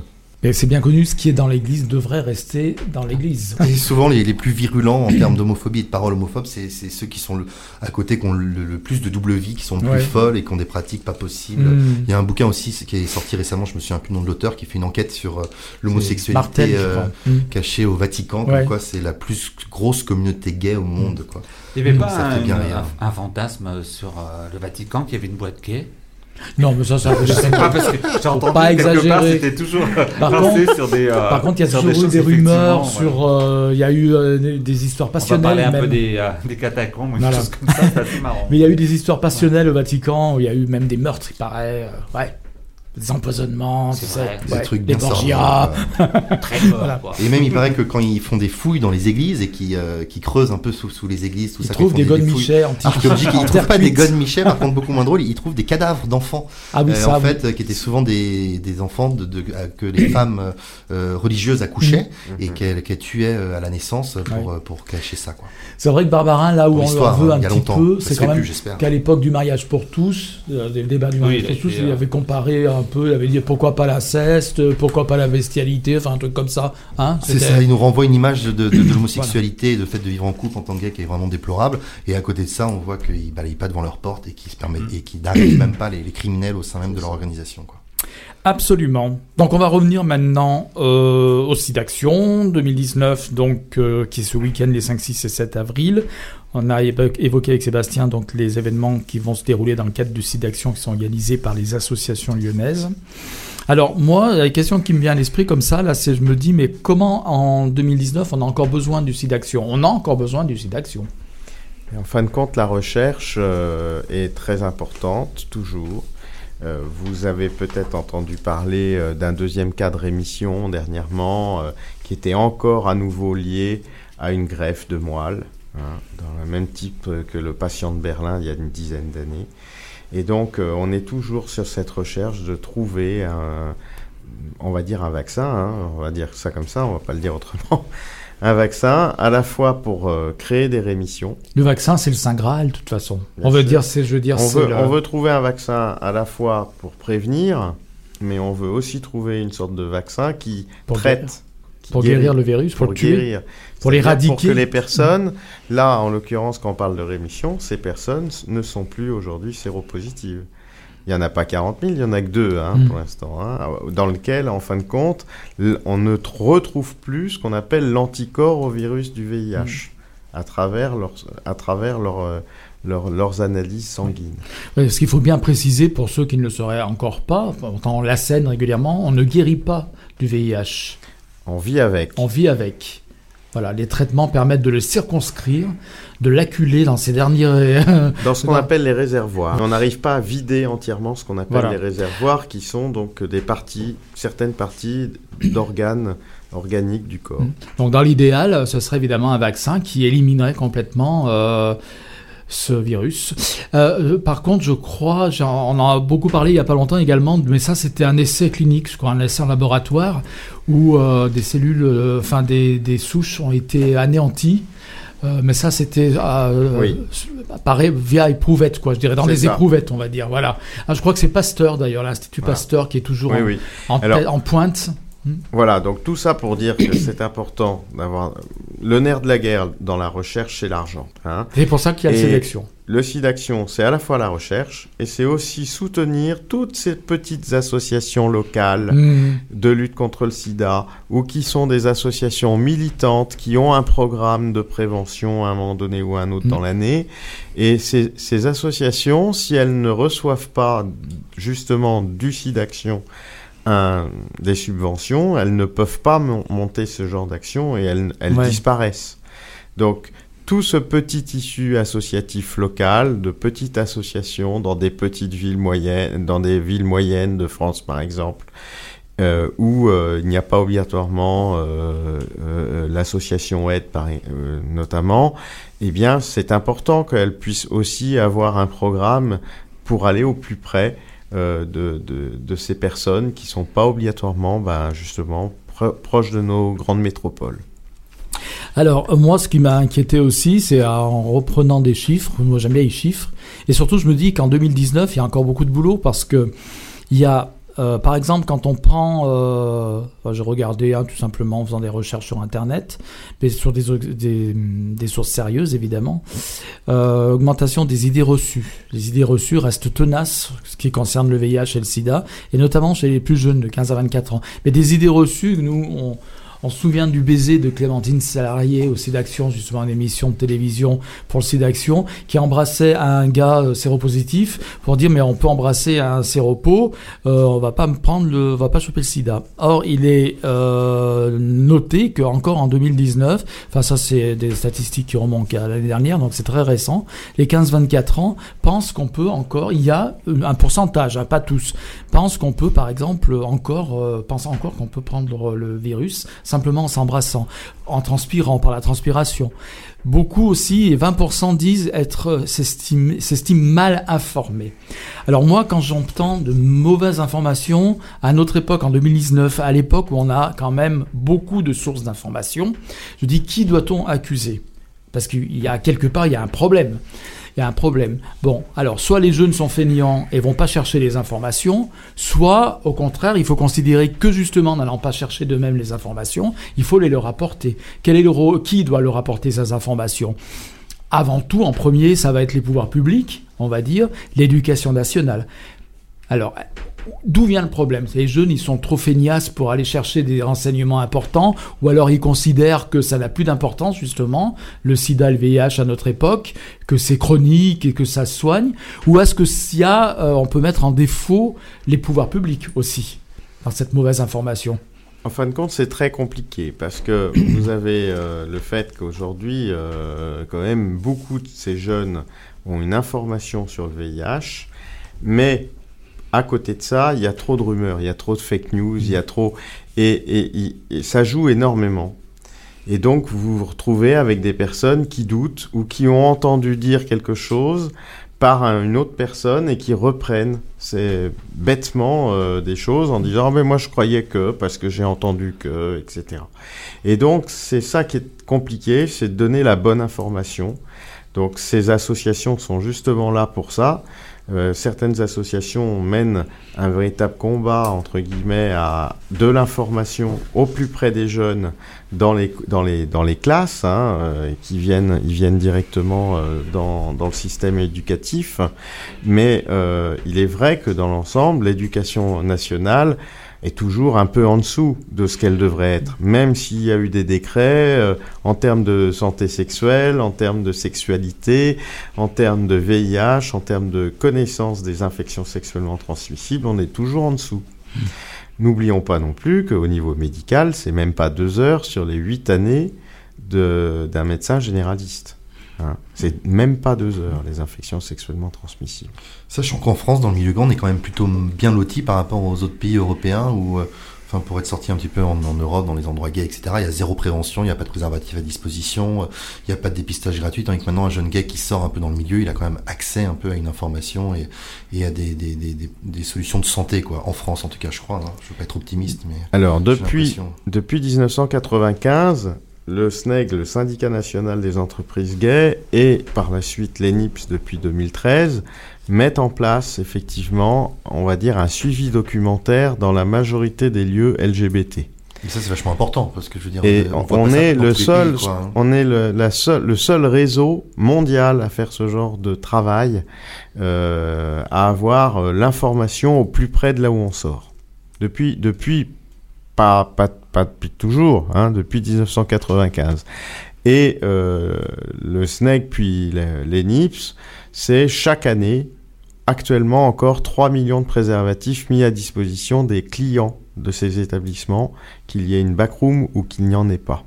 C'est bien connu, ce qui est dans l'Église devrait rester dans l'Église. Et souvent, les, les plus virulents en termes d'homophobie et de paroles homophobes, c'est ceux qui sont le, à côté, qui ont le, le plus de double vie, qui sont le Ouais. plus folles et qui ont des pratiques pas possibles. Mm. Il y a un bouquin aussi qui est sorti récemment, je me souviens plus du nom de l'auteur, qui fait une enquête sur euh, l'homosexualité euh, crois. Mm. cachée au Vatican, comme Ouais. quoi c'est la plus grosse communauté gay au monde. Quoi. Il n'y avait pas ça fait un, bien rire. un- un fantasme sur euh, le Vatican qui avait une boîte gay? Non, mais ça, ça, Je sais pas parce que j'ai entendu pas quelque part exagérer. c'était toujours Par lancé sur des. euh, Par contre, il y a toujours eu choses, des rumeurs effectivement, sur. euh, Il y a eu euh, des, des histoires On va passionnelles. parler un même. peu des, euh, des catacombes des Voilà. choses comme ça, c'est assez marrant. Mais il y a eu des histoires passionnelles au Vatican où il y a eu même des meurtres, il paraît. euh, ouais. Des empoisonnements. Des trucs des. Très Voilà. quoi. Et même, il paraît que quand ils font des fouilles dans les églises et qui euh, qui creusent un peu sous, sous les églises, tout Ils ça, trouvent qu'ils des font godes fouilles archéologiques, ils en trouvent pas des cuite. godes Michel, par contre beaucoup moins drôle, ils trouvent des cadavres d'enfants. Ah oui, Euh, ça. en oui. fait, euh, qui étaient souvent des, des enfants de, de- euh, que les femmes religieuses accouchaient et qu'elles qu'elles tuaient à la naissance pour, Ouais. pour cacher ça. C'est vrai que Barbarin, là où on leur veut hein, un petit peu, c'est quand même plus, j'espère. qu'à l'époque du mariage pour tous, des débats du mariage pour tous, il avait comparé un peu, il avait dit pourquoi pas l'inceste, pourquoi pas la bestialité, enfin un truc comme ça. Hein, C'est ça, il nous renvoie une image de, de, de l'homosexualité et de fait de vivre en couple en tant que gay qui est vraiment déplorable. Et à côté de ça, on voit qu'ils balayent pas devant leur porte et qu'ils et qu'ils n'arrêtent même pas les, les criminels au sein même de leur organisation. Quoi. Absolument. Donc on va revenir maintenant euh, au site d'action 2019, donc euh, qui est ce week-end les 5, 6 et 7 avril. On a évo- évoqué avec Sébastien donc les événements qui vont se dérouler dans le cadre du site d'action qui sont organisés par les associations lyonnaises. Alors moi, la question qui me vient à l'esprit comme ça, là, c'est je me dis mais comment en 2019 on a encore besoin du site d'action? On a encore besoin du site d'action. En fin de compte, la recherche euh, est très importante, toujours. Euh, vous avez peut-être entendu parler euh, d'un deuxième cadre émission dernièrement, euh, qui était encore à nouveau lié à une greffe de moelle, hein, dans le même type que le patient de Berlin il y a une dizaine d'années. Et donc, euh, on est toujours sur cette recherche de trouver un, on va dire un vaccin, hein, on va dire ça comme ça, on va pas le dire autrement, un vaccin à la fois pour euh, créer des rémissions, Le vaccin, c'est le saint graal de toute façon. Bien on veut dire, c'est je veux dire, on veut, le- on veut trouver un vaccin à la fois pour prévenir, mais on veut aussi trouver une sorte de vaccin qui Pour traite, pour guérir le virus, pour, pour le tuer. guérir. pour l'éradiquer. Pour que les personnes, là en l'occurrence quand on parle de rémission, ces personnes ne sont plus aujourd'hui séropositives. Il n'y en a pas 40 000, il y en a que deux hein, Mm. pour l'instant, hein, dans lequel, en fin de compte, on ne retrouve plus ce qu'on appelle l'anticorps au virus du VIH à travers, leurs, à travers leur, euh, leur- leurs analyses sanguines. Ce qu'il faut bien préciser pour ceux qui ne le sauraient encore pas, quand on la scène régulièrement, on ne guérit pas du VIH. On vit avec. On vit avec. Voilà, les traitements permettent de le circonscrire, de l'acculer dans ses derniers. Dans ce qu'on appelle les réservoirs. On n'arrive pas à vider entièrement ce qu'on appelle Voilà. les réservoirs, qui sont donc des parties, certaines parties d'organes organiques du corps. Mm. Donc, dans l'idéal, ce serait évidemment un vaccin qui éliminerait complètement euh, ce virus. Euh, par contre, je crois, on en a beaucoup parlé il y a pas longtemps également, mais ça, c'était un essai clinique, je crois, un essai en laboratoire où euh, des cellules, euh, enfin des, des souches ont été anéanties. Euh, mais ça, c'était euh, Oui. pareil, via éprouvette, quoi. Je dirais dans les ça. éprouvettes, on va dire. Voilà. Ah, je crois que c'est Pasteur d'ailleurs, l'Institut Voilà. Pasteur, qui est toujours Oui, en, oui. en Alors- tête- en pointe. Voilà, donc tout ça pour dire que c'est important d'avoir... Le nerf de la guerre dans la recherche, c'est l'argent. hein. C'est pour ça qu'il y a la Et- sélection. le SIDAction, c'est à la fois la recherche et c'est aussi soutenir toutes ces petites associations locales Mmh. de lutte contre le sida ou qui sont des associations militantes qui ont un programme de prévention à un moment donné ou à un autre Mm. dans l'année. Et ces, ces associations, si elles ne reçoivent pas justement du SIDAction un, des subventions, elles ne peuvent pas mon- monter ce genre d'action et elles, elles Ouais. disparaissent. Donc, tout ce petit tissu associatif local, de petites associations dans des petites villes moyennes, dans des villes moyennes de France par exemple, euh, où euh, il n'y a pas obligatoirement euh, l'association aide par, notamment, eh bien c'est important qu'elle puisse aussi avoir un programme pour aller au plus près de, de, de ces personnes qui sont pas obligatoirement ben, justement pro- proches de nos grandes métropoles. Alors, euh, moi, ce qui m'a inquiété aussi, c'est euh, en reprenant des chiffres, moi j'aime bien les chiffres, et surtout je me dis qu'en 2019, il y a encore beaucoup de boulot parce que il y a, euh, par exemple, quand on prend, euh, enfin, j'ai regardé hein, tout simplement en faisant des recherches sur Internet, mais sur des, des, des sources sérieuses évidemment, euh, augmentation des idées reçues. Les idées reçues restent tenaces, ce qui concerne le VIH et le SIDA, et notamment chez les plus jeunes de 15 à 24 ans. Mais des idées reçues, nous, on, on se souvient du baiser de Clémentine Salarié au Sidaction, justement une émission de télévision pour le Sidaction, qui embrassait un gars euh, séropositif pour dire mais on peut embrasser un séropo, euh, on va pas me prendre le, on va pas choper le sida. Or il est euh, noté que encore en 2019, enfin ça c'est des statistiques qui remontent à l'année dernière, donc c'est très récent, les 15-24 ans pensent qu'on peut encore, il y a un pourcentage, hein, pas tous, pensent qu'on peut par exemple encore, pensent encore qu'on peut prendre le virus simplement en s'embrassant, en transpirant par la transpiration. Beaucoup aussi, et 20% disent être s'estiment s'estiment mal informés. Alors moi, quand j'entends de mauvaises informations, à notre époque, en 2019, à l'époque où on a quand même beaucoup de sources d'informations, je dis qui doit-on accuser? Parce qu'il y a quelque part, il y a un problème. Il y a un problème. Bon, alors soit les jeunes sont feignants et vont pas chercher les informations, soit au contraire, il faut considérer que justement, en n'allant pas chercher d'eux-mêmes les informations, il faut les leur apporter. Quel est le Qui doit leur apporter ces informations? Avant tout, en premier, ça va être les pouvoirs publics, on va dire, l'éducation nationale. Alors, d'où vient le problème? Les jeunes, ils sont trop feignasses pour aller chercher des renseignements importants, ou alors ils considèrent que ça n'a plus d'importance, justement, le sida, le VIH à notre époque, que c'est chronique et que ça se soigne, ou est-ce que s'il y a, euh, on peut mettre en défaut les pouvoirs publics aussi, dans cette mauvaise information? En fin de compte, c'est très compliqué parce que vous avez euh, le fait qu'aujourd'hui, euh, quand même, beaucoup de ces jeunes ont une information sur le VIH, mais à côté de ça, il y a trop de rumeurs, il y a trop de fake news, il y a trop... Et, et- et- et ça joue énormément. Et donc, vous vous retrouvez avec des personnes qui doutent ou qui ont entendu dire quelque chose par un- une autre personne et qui reprennent c'est bêtement euh, des choses en disant Ah, mais moi je croyais que parce que j'ai entendu que etc. Et donc c'est ça qui est compliqué, c'est de donner la bonne information. Donc ces associations sont justement là pour ça. Euh, certaines associations mènent un véritable combat entre guillemets à de l'information au plus près des jeunes dans les classes hein, euh, qui viennent ils viennent directement euh, dans dans le système éducatif. Mais il est vrai que dans l'ensemble l'éducation nationale toujours un peu en dessous de ce qu'elle devrait être même s'il y a eu des décrets euh, en termes de santé sexuelle en termes de sexualité en termes de VIH en termes de connaissance des infections sexuellement transmissibles on est toujours en dessous N'oublions pas non plus qu'au niveau médical, c'est même pas deux heures sur les huit années d'un médecin généraliste. Hein. C'est même pas deux heures, les infections sexuellement transmissibles. Sachant qu'en France, dans le milieu gay, on est quand même plutôt bien loti par rapport aux autres pays européens où, euh, enfin, pour être sorti un petit peu en, en Europe, dans les endroits gays, etc., il y a zéro prévention, il n'y a pas de préservatif à disposition, euh, il n'y a pas de dépistage gratuit, tandis que maintenant, un jeune gay qui sort un peu dans le milieu, il a quand même accès un peu à une information et, et à des, des, des, des, des solutions de santé, quoi. En France, en tout cas, je crois. Hein. Je veux pas être optimiste, mais. Alors, depuis, depuis 1995, le SNEG, le syndicat national des entreprises gays, et par la suite l'ENIPS depuis 2013, mettent en place effectivement, on va dire, un suivi documentaire dans la majorité des lieux LGBT. Et ça, c'est vachement important, parce que je veux dire, Et on, est dans le tous les seul, pays, quoi, hein. on est le, la seule, le seul réseau mondial à faire ce genre de travail, euh, à avoir euh, l'information au plus près de là où on sort. Depuis, depuis pas, pas, pas depuis toujours, hein, depuis 1995. Et euh, le SNEC puis les, les NIPS, c'est chaque année, actuellement encore 3 millions de préservatifs mis à disposition des clients de ces établissements, qu'il y ait une backroom ou qu'il n'y en ait pas.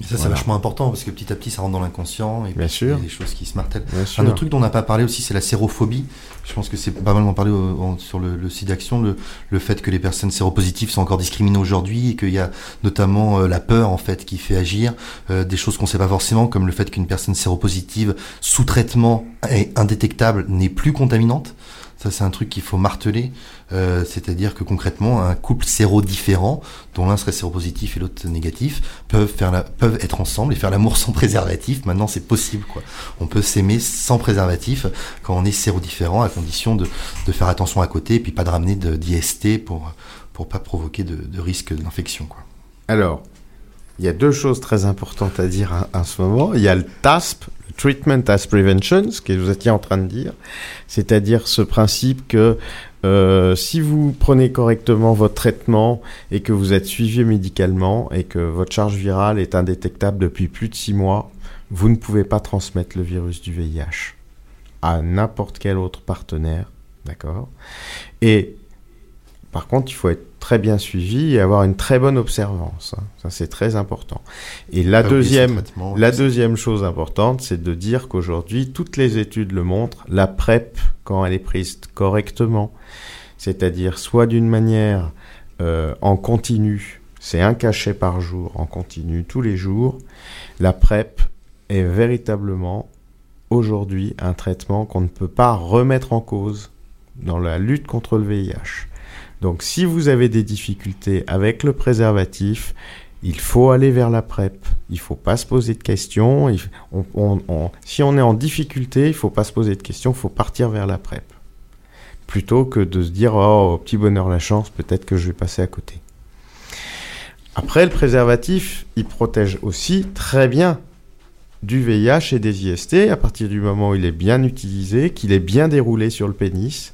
Et ça, c'est Voilà. vachement important, parce que petit à petit, ça rentre dans l'inconscient, et Bien puis sûr. il y a des choses qui se martèlent. Bien sûr. Un autre truc dont on n'a pas parlé aussi, c'est la sérophobie. Je pense que c'est pas mal d'en parler sur le, le site d'action, le, le fait que les personnes séropositives sont encore discriminées aujourd'hui et qu'il y a notamment euh, la peur en fait qui fait agir, euh, des choses qu'on sait pas forcément, comme le fait qu'une personne séropositive sous traitement et indétectable n'est plus contaminante. Ça, c'est un truc qu'il faut marteler. Euh, C'est-à-dire que concrètement, un couple sérodifférent, dont l'un serait séropositif et l'autre négatif, peuvent, faire la, peuvent être ensemble et faire l'amour sans préservatif. Maintenant, c'est possible. quoi. On peut s'aimer sans préservatif quand on est sérodifférent, à condition de, de faire attention à côté et puis pas de ramener d'IST pour pour pas provoquer de, risque d'infection. Alors, il y a deux choses très importantes à dire à, à ce moment. Il y a le TASP, Treatment as Prevention, ce que vous étiez en train de dire, c'est-à-dire ce principe que euh, si vous prenez correctement votre traitement et que vous êtes suivi médicalement et que votre charge virale est indétectable depuis plus de six mois, vous ne pouvez pas transmettre le virus du VIH à n'importe quel autre partenaire, d'accord? Par contre, il faut être très bien suivi et avoir une très bonne observance. Ça, c'est très important. Et la son deuxième, la deuxième chose importante, c'est de dire qu'aujourd'hui, toutes les études le montrent, la PrEP, quand elle est prise correctement, c'est-à-dire soit d'une manière euh, en continu, c'est un cachet par jour en continu tous les jours, la PrEP est véritablement aujourd'hui un traitement qu'on ne peut pas remettre en cause dans la lutte contre le VIH. Donc si vous avez des difficultés avec le préservatif, il faut aller vers la PrEP. Il faut pas se poser de questions. Si on est en difficulté, il faut pas se poser de questions. Il faut partir vers la PrEP. Plutôt que de se dire oh petit bonheur la chance, peut-être que je vais passer à côté. Après le préservatif, il protège aussi très bien du VIH et des IST à partir du moment où il est bien utilisé, qu'il est bien déroulé sur le pénis,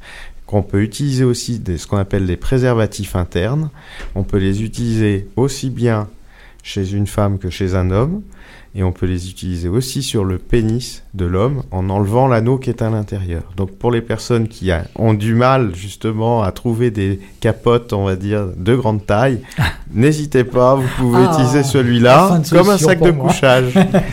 qu'on peut utiliser aussi des, ce qu'on appelle des préservatifs internes. On peut les utiliser aussi bien chez une femme que chez un homme, et on peut les utiliser aussi sur le pénis de l'homme en enlevant l'anneau qui est à l'intérieur. Donc pour les personnes qui a- ont du mal justement à trouver des capotes, on va dire, de grande taille, n'hésitez pas, vous pouvez Ah, utiliser celui-là comme un sac de moi. couchage.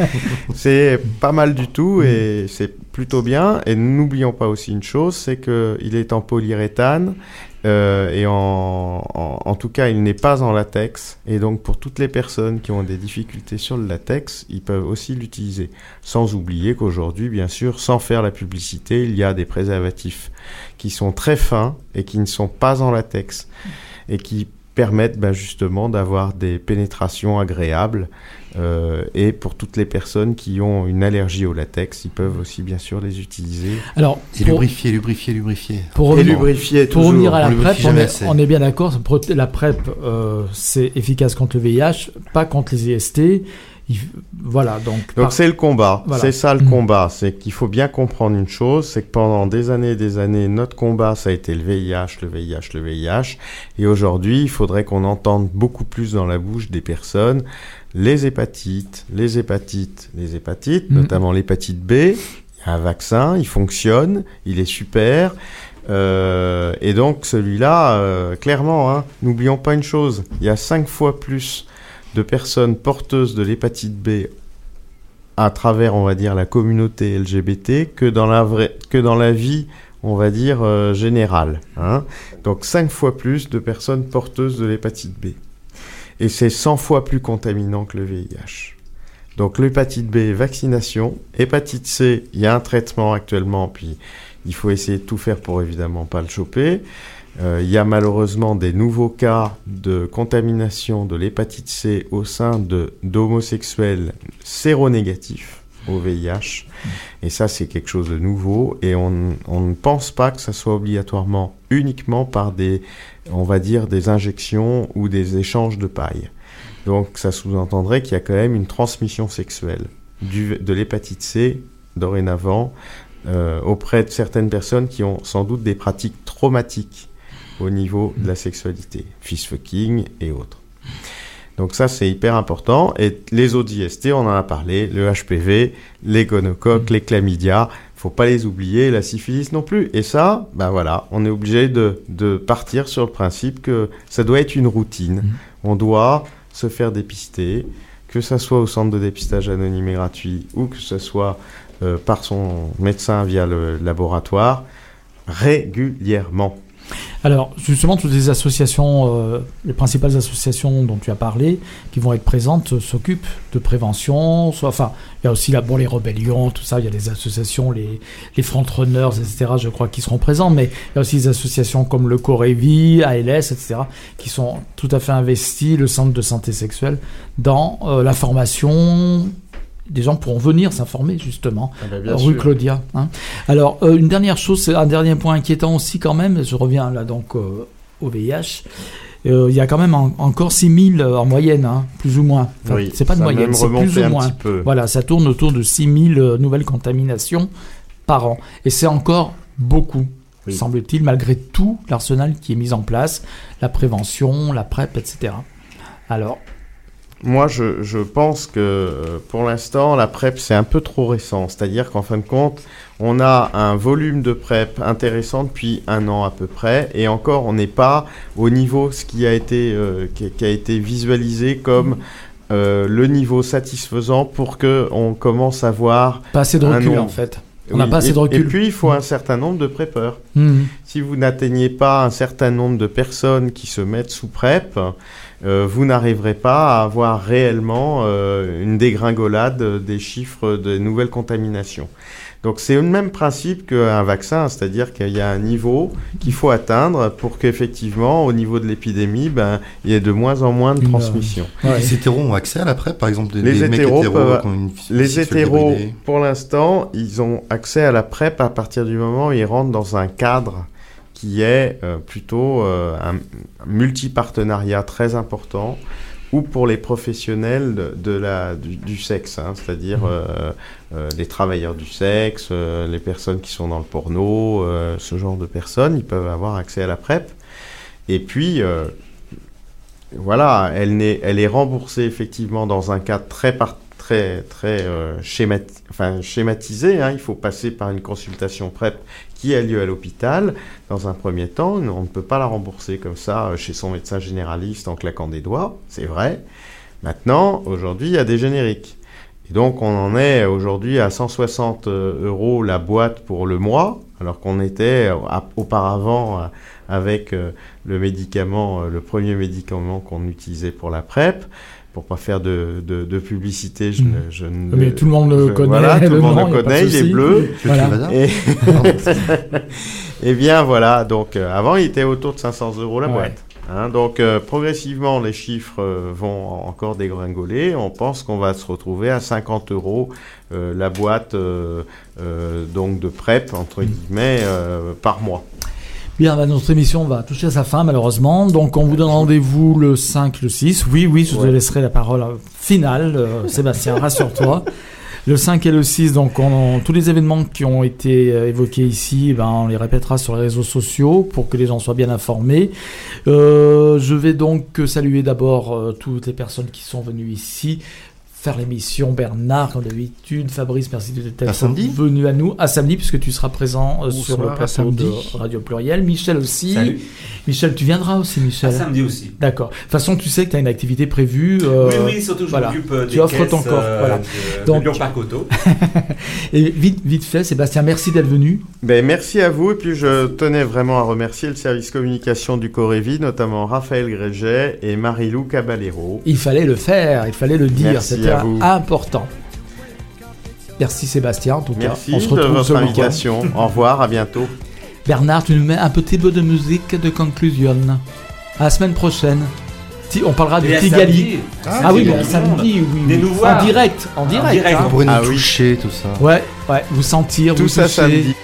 c'est pas mal du tout et c'est plutôt bien. Et n'oublions pas aussi une chose, c'est que il est en polyuréthane euh, et en, en, en tout cas, il n'est pas en latex. Et donc, pour toutes les personnes qui ont des difficultés sur le latex, ils peuvent aussi l'utiliser. Sans oublier qu'aujourd'hui, bien sûr, sans faire la publicité, il y a des préservatifs qui sont très fins et qui ne sont pas en latex et qui permettent ben, justement d'avoir des pénétrations agréables. Euh, et pour toutes les personnes qui ont une allergie au latex, ils peuvent aussi bien sûr les utiliser. Alors, Et pour, lubrifier, lubrifier, lubrifier. pour Et revenir, lubrifier pour revenir à la on le PrEP, on est, assez. on est bien d'accord, la PrEP, euh, c'est efficace contre le VIH, pas contre les IST. Il- voilà, donc. Donc par- c'est le combat, Voilà. c'est ça le Mhm. combat, c'est qu'il faut bien comprendre une chose, c'est que pendant des années et des années, notre combat, ça a été le VIH, le VIH, le VIH, et aujourd'hui, il faudrait qu'on entende beaucoup plus dans la bouche des personnes les hépatites, les hépatites, les hépatites, Mhm. notamment l'hépatite B, il y a un vaccin, il fonctionne, il est super, euh, et donc celui-là, euh, clairement, hein, n'oublions pas une chose, il y a cinq fois plus de personnes porteuses de l'hépatite B à travers, on va dire, la communauté LGBT que dans la vraie, que dans la vie, on va dire, euh, générale. Hein. Donc cinq fois plus de personnes porteuses de l'hépatite B. Et c'est 100 fois plus contaminant que le VIH. Donc l'hépatite B, vaccination. Hépatite C, il y a un traitement actuellement, puis il faut essayer de tout faire pour évidemment pas le choper. Euh, il y a malheureusement des nouveaux cas de contamination de l'hépatite C au sein d'homosexuels séronégatifs. Au VIH. Et ça, c'est quelque chose de nouveau. Et on, ne pense pas que ça soit obligatoirement uniquement par des, on va dire, des injections ou des échanges de paille. Donc ça sous-entendrait qu'il y a quand même une transmission sexuelle du, de l'hépatite C dorénavant euh, auprès de certaines personnes qui ont sans doute des pratiques traumatiques au niveau de la sexualité, fist fucking et autres. Donc ça c'est hyper important et les autres IST on en a parlé, le HPV, les gonocoques, les chlamydia, faut pas les oublier, la syphilis non plus. Et ça, ben voilà, on est obligé de, de partir sur le principe que ça doit être une routine. On doit se faire dépister, que ça soit au centre de dépistage anonyme et gratuit ou que ce soit euh, par son médecin via le laboratoire, régulièrement. Alors, justement, toutes les associations, euh, les principales associations dont tu as parlé, qui vont être présentes, euh, s'occupent de prévention. Enfin, il y a aussi là, bon, les rébellions, tout ça. Il y a des associations, les, les frontrunners, etc. Je crois qui seront présents. Mais il y a aussi des associations comme le Corévi, ALS, etc. qui sont tout à fait investies, le Centre de santé sexuelle, dans euh, la formation. Des gens pourront venir s'informer justement rue Claudia. hein. Alors, euh, une dernière chose, c'est un dernier point inquiétant aussi quand même, je reviens là donc euh, au VIH. Euh, il y a quand même en- encore 6000 en moyenne, hein, plus ou moins. Enfin, Oui, c'est pas de moyenne, c'est plus ou moins. Voilà, ça tourne autour de 6000 euh, nouvelles contaminations par an. Et c'est encore beaucoup, Oui. semble-t-il, malgré tout l'arsenal qui est mis en place, la prévention, la PrEP, etc. Alors, Moi, je, je pense que euh, pour l'instant, la PrEP, c'est un peu trop récent. C'est-à-dire qu'en fin de compte, on a un volume de PrEP intéressant depuis un an à peu près. Et encore, on n'est pas au niveau ce qui a été, euh, qui, qui a été visualisé comme euh, le niveau satisfaisant pour que on commence à voir. pas assez de recul nombre. en fait. On n'a Oui, pas assez de recul. Et puis, il faut un certain nombre de prépeurs. Mhm. Si vous n'atteignez pas un certain nombre de personnes qui se mettent sous PrEP, vous n'arriverez pas à avoir réellement euh, une dégringolade des chiffres de nouvelles contaminations. Donc c'est le même principe qu'un vaccin, c'est-à-dire qu'il y a un niveau qu'il faut atteindre pour qu'effectivement, au niveau de l'épidémie, ben, il y ait de moins en moins de euh, transmission. Ouais. Les hétéros ont accès à la PrEP, par exemple, des, Les des mecs hétéros hétéros peuvent- qui ont une Les hétéros, pour l'instant, ils ont accès à la PrEP à partir du moment où ils rentrent dans un cadre qui est euh, plutôt euh, un multipartenariat très important ou pour les professionnels de, de la, du, du sexe, hein, c'est-à-dire euh, euh, les travailleurs du sexe, euh, les personnes qui sont dans le porno, ce genre de personnes, ils peuvent avoir accès à la PrEP. Et puis, voilà, elle, n'est- elle est remboursée effectivement dans un cadre très, par- très, très schémati- enfin, schématisé. hein. Il faut passer par une consultation PrEP qui a lieu à l'hôpital. Dans un premier temps, on ne peut pas la rembourser comme ça euh, chez son médecin généraliste en claquant des doigts, c'est vrai. Maintenant, aujourd'hui, il y a des génériques. Et donc, on en est aujourd'hui à 160 euros la boîte pour le mois, alors qu'on était euh, auparavant euh, avec euh, le médicament, euh, le premier médicament qu'on utilisait pour la PrEP. Pour pas faire de, de, de publicité, je, Mhm. ne, je ne- Mais tout le monde le connaît. Voilà, tout le monde le connaît, il est bleu. Voilà. Et, Eh bien voilà, donc euh, avant il était autour de 500 euros la Ouais. boîte. Hein, donc euh, progressivement les chiffres euh, vont encore dégringoler. On pense qu'on va se retrouver à 50 euros euh, la boîte donc de PrEP entre guillemets euh, par mois. Bien, bah, notre émission va toucher à sa fin malheureusement. Donc on vous donne rendez-vous le 5, le 6. Oui, oui, je te laisserai la parole euh, finale. euh, Sébastien, rassure-toi. Le 5 et le 6, donc on- tous les événements qui ont été euh, évoqués ici, ben, on les répétera sur les réseaux sociaux pour que les gens soient bien informés. Euh, je vais donc saluer d'abord toutes les personnes qui sont venues ici faire l'émission. Bernard, comme d'habitude. Fabrice, merci de À t'être samedi venu à nous. À samedi, puisque tu seras présent euh, sur le à plateau de Radio Pluriel. Michel aussi. Salut. Michel, tu viendras aussi, À Michel. samedi aussi. D'accord. De toute façon, tu sais que tu as une activité prévue. euh, oui, oui, surtout je voilà. m'occupe euh, Tu des offres caisses, ton corps, euh, voilà. de, Donc- de Lyon Parc Auto. Et vite, vite fait, Sébastien, merci d'être venu. Ben, merci à vous et puis je tenais vraiment à remercier le service communication du Corévi, notamment Raphaël Gréget et Marilou Caballero. Il fallait le faire, il fallait le dire. Merci à vous. important. Merci Sébastien, en tout cas. Merci On se de retrouve votre ce week-end. invitation. Au revoir, à bientôt. Bernard, tu nous mets un petit peu de musique de conclusion. À la semaine prochaine. Ti- On parlera de à Tigali. samedi. Ah, oui, mais tout samedi, oui. Venez oui. nous voir. En direct, en direct. direct, hein. Nous Ah oui. toucher, tout ça. Ouais, ouais, vous sentir, Tout vous ça toucher. samedi.